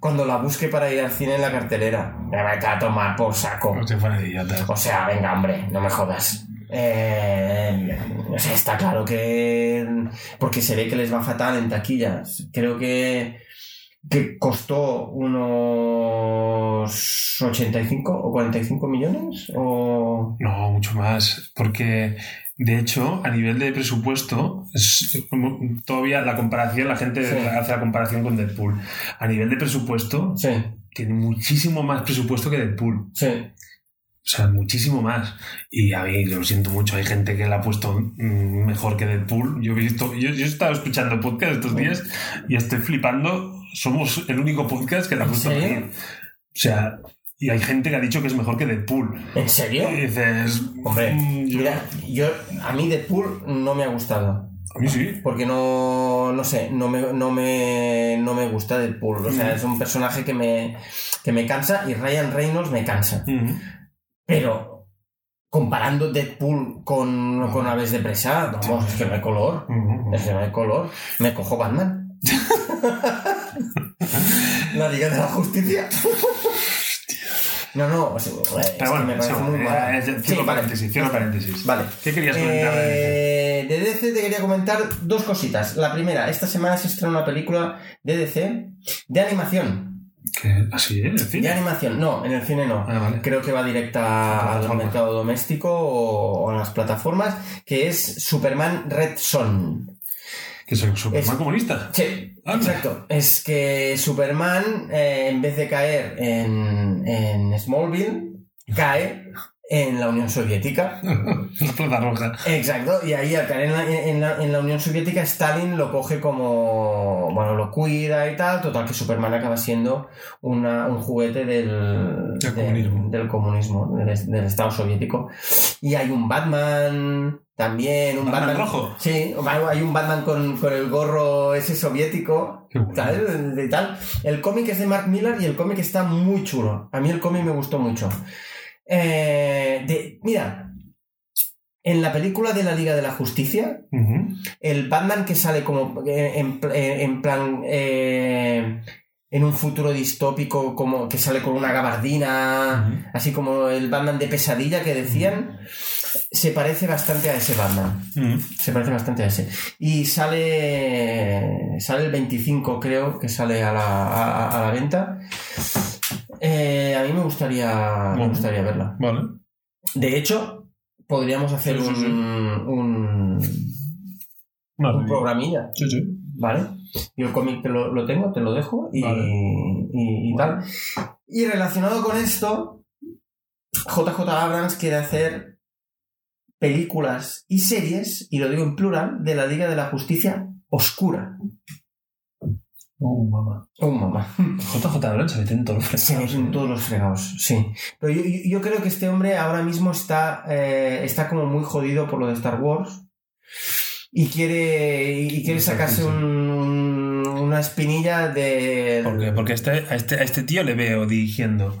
Cuando la busque para ir al cine en la cartelera. Me va a tomar por saco. Si fuera idiota. O sea, venga, hombre, no me jodas. Eh, o sea, está claro que. Porque se ve que les va fatal en taquillas. Creo que. que costó unos 85 o 45 millones. O. No, mucho más. Porque, de hecho, a nivel de presupuesto, todavía la comparación, la gente Sí. hace la comparación con Deadpool. A nivel de presupuesto, Sí, tiene muchísimo más presupuesto que Deadpool. sí. O sea, muchísimo más. Y a mí, lo siento mucho, hay gente que la ha puesto mm, mejor que Deadpool. Yo he visto, yo, yo he estado escuchando podcast estos días y estoy flipando. Somos el único podcast que la ha ¿En puesto mejor. O sea, y hay gente que ha dicho que es mejor que Deadpool. ¿En serio? Y dices, Hombre, mm, yo- mira, yo, a mí Deadpool no me ha gustado. a mí sí. Porque no, no sé, no me, no me, no me gusta Deadpool. O sea, Mm. es un personaje que me, que me cansa y Ryan Reynolds me cansa. Ujú. Pero comparando Deadpool con, con Aves de Presa, vamos, es que no hay color. Es que no hay color. Me cojo Batman. La Liga de la Justicia. No, no, o sea, Pero bueno, me parece muy eh, Sí, cierro vale. paréntesis, cierro paréntesis. Vale. ¿Qué querías comentar de DC? Eh, de DC te quería comentar dos cositas. La primera, esta semana se estrena una película de DC de animación. ¿Qué? ¿Así es? ¿En fin? De animación, no, en el cine no. Ah, vale. Creo que va directa al Plataforma. mercado doméstico o, o a las plataformas, que es Superman Red Son. ¿Que soy un Superman Es- comunista? Sí, Anda. exacto. Es que Superman, eh, en vez de caer en, en Smallville, cae en la Unión Soviética. La Plaza Roja. Exacto, y ahí al caer en la, en la- en la Unión Soviética, Stalin lo coge como. Bueno, lo cuida y tal. Total, que Superman acaba siendo una- un juguete del, Del de- comunismo. del comunismo, del, del Estado soviético. Y hay un Batman también, un ¿Batman Batman. rojo? Sí, hay un Batman con, con el gorro ese soviético. Qué bueno. ¿sabes? De tal. El cómic es de Mark Miller y el cómic está muy chulo. A mí el cómic me gustó mucho. Eh, de, mira, en la película de la Liga de la Justicia, el Batman que sale como en, pl- en plan eh, en un futuro distópico como que sale con una gabardina así como el Batman de pesadilla que decían se parece bastante a ese Batman. Se parece bastante a ese. Y sale sale el 25 creo que sale a la, a- a la venta Eh, a mí me gustaría me gustaría verla Vale. de hecho, podríamos hacer Sí, sí, un, sí. un, programilla, Sí, sí. ¿vale? Yo el cómic te lo, lo tengo, te lo dejo y, Vale. y- y tal. Y relacionado con esto, JJ Abrams quiere hacer películas y series, y lo digo en plural, de la Liga de la Justicia Oscura. Oh, mamá. Oh, mamá. JJ Abrams se mete en todos los Se fregados, meten ¿eh? todos los fregados, sí. Pero yo, yo- creo que este hombre ahora mismo está, eh, está como muy jodido por lo de Star Wars y quiere, y quiere sacarse un- una espinilla de... ¿Por qué? Porque este, a, este, a este tío le veo dirigiendo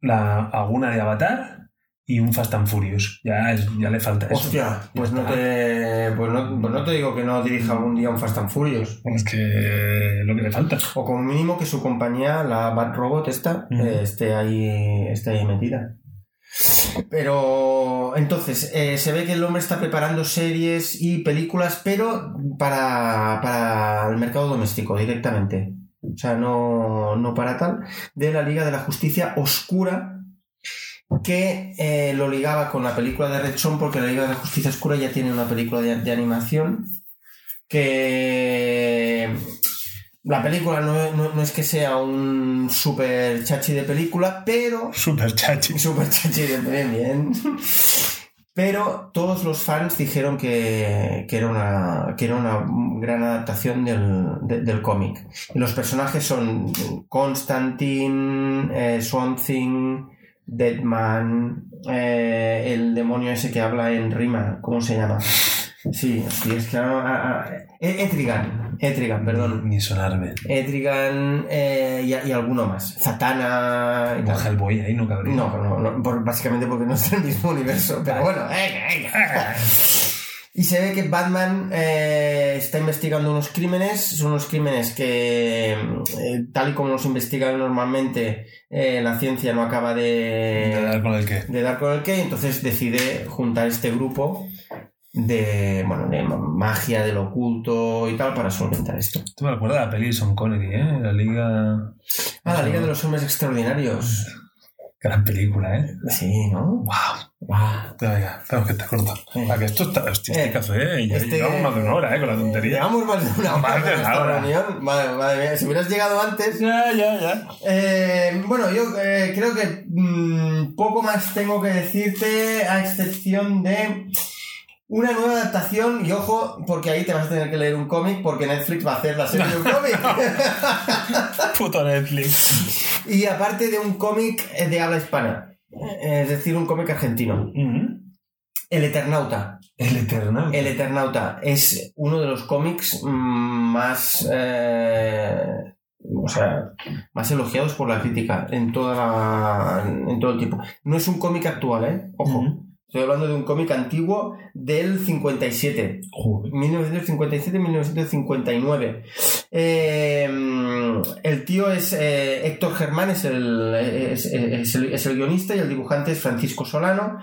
la, alguna de Avatar y un Fast and Furious. Ya, es- ya le falta eso. Hostia, pues no, te, pues, no, pues no te digo que no dirija algún día un Fast and Furious. Es que lo que le falta. O como mínimo que su compañía, la Bad Robot esta, eh, esté, ahí, esté ahí metida. Pero entonces, eh, se ve que el hombre está preparando series y películas, pero para, para el mercado doméstico directamente. O sea, no, no para tal. De la Liga de la Justicia Oscura, que eh, lo ligaba con la película de Red Son, porque la Liga de la Justicia Oscura ya tiene una película de, de animación que la película no, no- no es que sea un super chachi de película, pero Super chachi. super chachi de bien, bien. Pero todos los fans dijeron que, que era, una, que era una gran adaptación del, de- del cómic. Y los personajes son Constantine, eh, Swamp Thing, Deadman, eh, el demonio ese que habla en rima, ¿cómo se llama? Sí, sí, es que... ah, ah, ah, Etrigan, Etrigan, perdón. Ni sonarme. Etrigan eh, y, y alguno más. Zatanna y tal. Hellboy ahí no cabría. No, no, no, por- básicamente porque no en el mismo universo. Pero bueno, venga. Y se ve que Batman eh, está investigando unos crímenes. Son unos crímenes que, eh, tal y como los investigan normalmente, eh, la ciencia no acaba De de, dar con el que. de dar con el qué. Entonces decide juntar este grupo de, bueno, de ma- magia, del oculto y tal para solventar esto. Tú me recuerdas la peli de Sean Connery, ¿eh? La Liga. Ah, la Liga de los Hombres Extraordinarios. Gran película, ¿eh? Sí, ¿no? ¡Wow! Ah. Que estar corto. Eh. Que esto está. Hostia, Eh. este café. Ya Este- llevamos más de una hora, ¿eh? Con la tontería. Llevamos más de una hora. Más de una hora. reunión. Madre, madre mía, si hubieras llegado antes. Ya, ya, ya. Eh, bueno, yo eh, creo que mm, poco más tengo que decirte, a excepción de una nueva adaptación. Y ojo, porque ahí te vas a tener que leer un cómic, porque Netflix va a hacer la serie de un cómic. Puto Netflix. y aparte de un cómic eh, de habla hispana. Eh, Es decir, un cómic argentino. El Eternauta. El Eternal. El Eternauta es uno de los cómics más. eh, o sea, más elogiados por la crítica en, toda la- en todo el tiempo. No es un cómic actual, ¿eh? Ojo. Estoy hablando de un cómic antiguo del 57. Joder. 1957-1959. Eh, el tío es eh, Héctor Germán, es el, es, es el, es el guionista y el dibujante es Francisco Solano.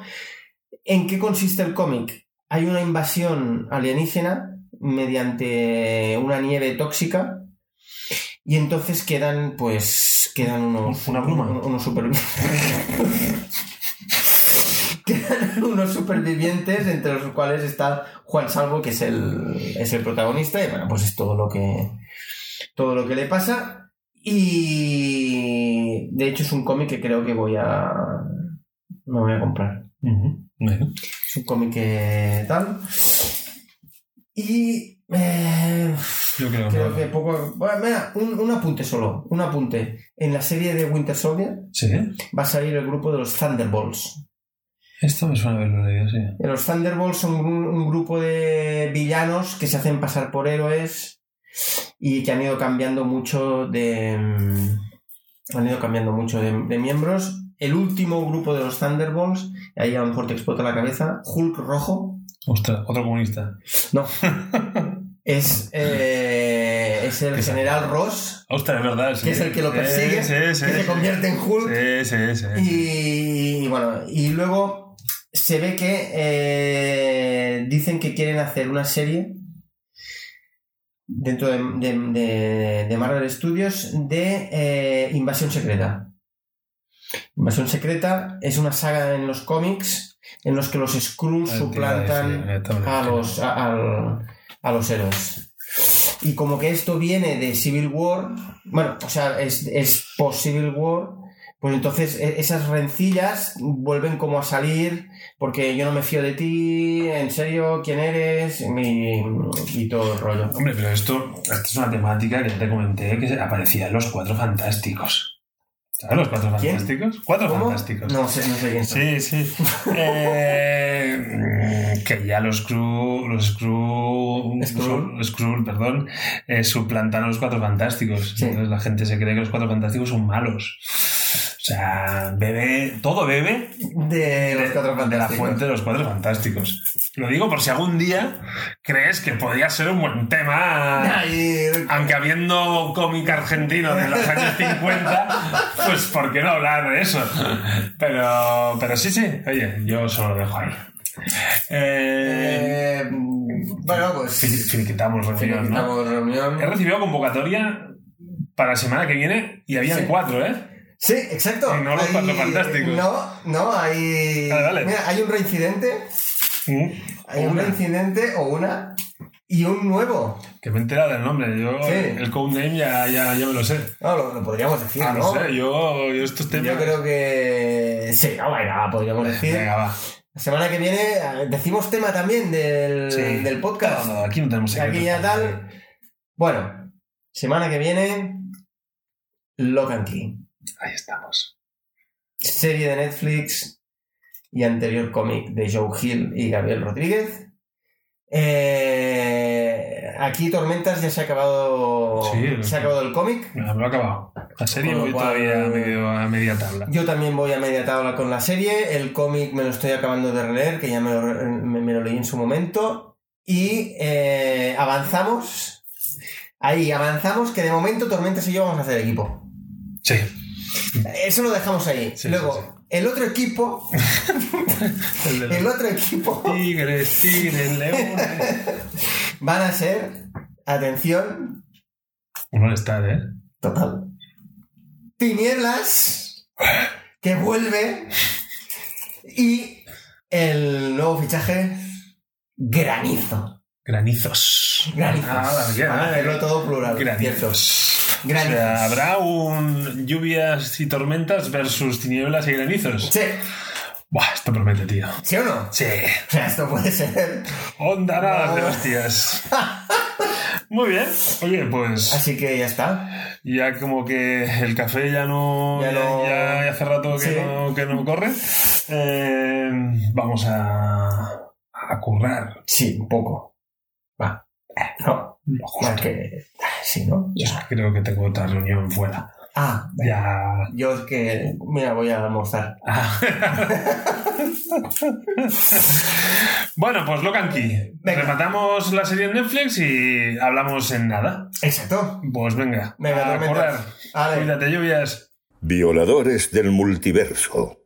¿En qué consiste el cómic? Hay una invasión alienígena mediante una nieve tóxica y entonces quedan, pues, quedan unos... Una pluma. Unos supervivientes. quedan unos supervivientes entre los cuales está Juan Salvo, que es el, es el protagonista y bueno, pues es todo lo que todo lo que le pasa y de hecho es un cómic que creo que voy a me voy a comprar. Bueno. Es un cómic que tal. Y eh, Yo creo, creo no. que poco. Bueno, mira, un, un apunte solo. Un apunte. En la serie de Winter Soldier Sí. va a salir el grupo de los Thunderbolts. Esto me suena haberlo leído, sí. Los Thunderbolts son un, un grupo de villanos que se hacen pasar por héroes y que han ido cambiando mucho de. mm, Han ido cambiando mucho de, de miembros. El último grupo de los Thunderbolts, ahí a lo mejor te explota la cabeza, Hulk Rojo, Ostras, otro comunista. No. es, eh, es el general Ross, Ostras, es verdad. Sí. que es el que lo persigue, Sí, sí, que se convierte en Hulk. Y, y bueno, y luego se ve que eh, dicen que quieren hacer una serie dentro de, de- de- de Marvel Studios de eh, Invasión Secreta. Invasión Secreta es una saga en los cómics en los que los Skrulls Ah, suplantan a los, a los héroes. Y como que esto viene de Civil War, bueno, o sea, es, es post-Civil War, pues entonces e- esas rencillas vuelven como a salir porque yo no me fío de ti, en serio, quién eres, y, y todo el rollo. Hombre, pero esto, esto es una temática que ya te comenté que aparecía en los Cuatro Fantásticos. ¿Sabes los Cuatro ¿Quién? Fantásticos? Cuatro ¿Cómo? Fantásticos. No sé, no sé quién son. Sí, sí. Eh, que ya los Skrull, los Skrull, Skrull. Skrull, perdón, eh, suplantan a los Cuatro Fantásticos. Sí. Entonces la gente se cree que los Cuatro Fantásticos son malos. O sea, bebe, todo bebe De los cuatro de la fuente de los Cuatro Fantásticos. Lo digo por si algún día crees que podría ser un buen tema. Ay, Aunque habiendo cómic argentino de los años 50, pues ¿por qué no hablar de eso? Pero, pero sí, sí, oye, yo solo lo dejo ahí. Eh, eh, bueno, pues. fi- finiquitamos reunión, ¿no? Estamos reunión. He recibido convocatoria para la semana que viene y habían Sí. cuatro, ¿eh? Sí, exacto. Y no los cuatro fantásticos. No, no, hay. Dale, dale. Mira, hay un reincidente. Mm. Hay un reincidente o una. Y un nuevo. Que me he enterado del nombre. Yo Sí. el codename ya, ya, ya me lo sé. No, lo, lo podríamos decir, Ah, ¿no? sé, yo, yo estos temas... Yo creo que. Sí, no, venga, podríamos decir. Venga, va. La semana que viene eh, decimos tema también del, Sí. del podcast. No, no, aquí no tenemos secretos. Aquí ya tal. Bueno, semana que viene. Lock and Key. Ahí estamos. serie de Netflix y anterior cómic de Joe Hill y Gabriel Rodríguez. Eh, aquí Tormentas ya se ha acabado, Sí, se ha acabado el cómic. Me lo he acabado. La serie voy cual- todavía medio, a media tabla. Yo también voy a media tabla con la serie. El cómic me lo estoy acabando de releer, que ya me lo, re- me- me lo leí en su momento. Y eh, avanzamos. Ahí, avanzamos, que de momento Tormentas y yo vamos a hacer equipo. Sí. Eso lo dejamos ahí. Sí, Luego, sí, sí. el otro equipo, El de los el otro equipo tigres, tigres, leones. van a ser, atención, Un molestar, ¿eh? total. Tinieblas, que vuelve, y el nuevo fichaje, Granizo. Granizos. Granizos. Ah, Para ¿eh? hacerlo todo plural. Granizos. Granizos. O sea, habrá un lluvias y tormentas versus tinieblas y granizos. Sí, Buah, esto promete, tío. ¿sí o no? Sí. O sea, esto puede ser. Ondaradas de Vamos. hostias. Muy bien. Oye, pues Así que ya está. ya como que el café ya no. Ya Ya, no- ya hace rato que, Sí. no, que no corre. Eh, vamos a. a currar. Sí, un poco. Va. No, justo. más que. Sí, ¿no? Ya, Creo que tengo otra reunión fuera. Ah, Ya. Yo es que, mira, voy a almorzar. Ah. bueno, pues Locan Key. Rematamos la serie en Netflix y hablamos en nada. Exacto. Pues venga. Venga, a correr. Cuídate, lluvias. Violadores del multiverso.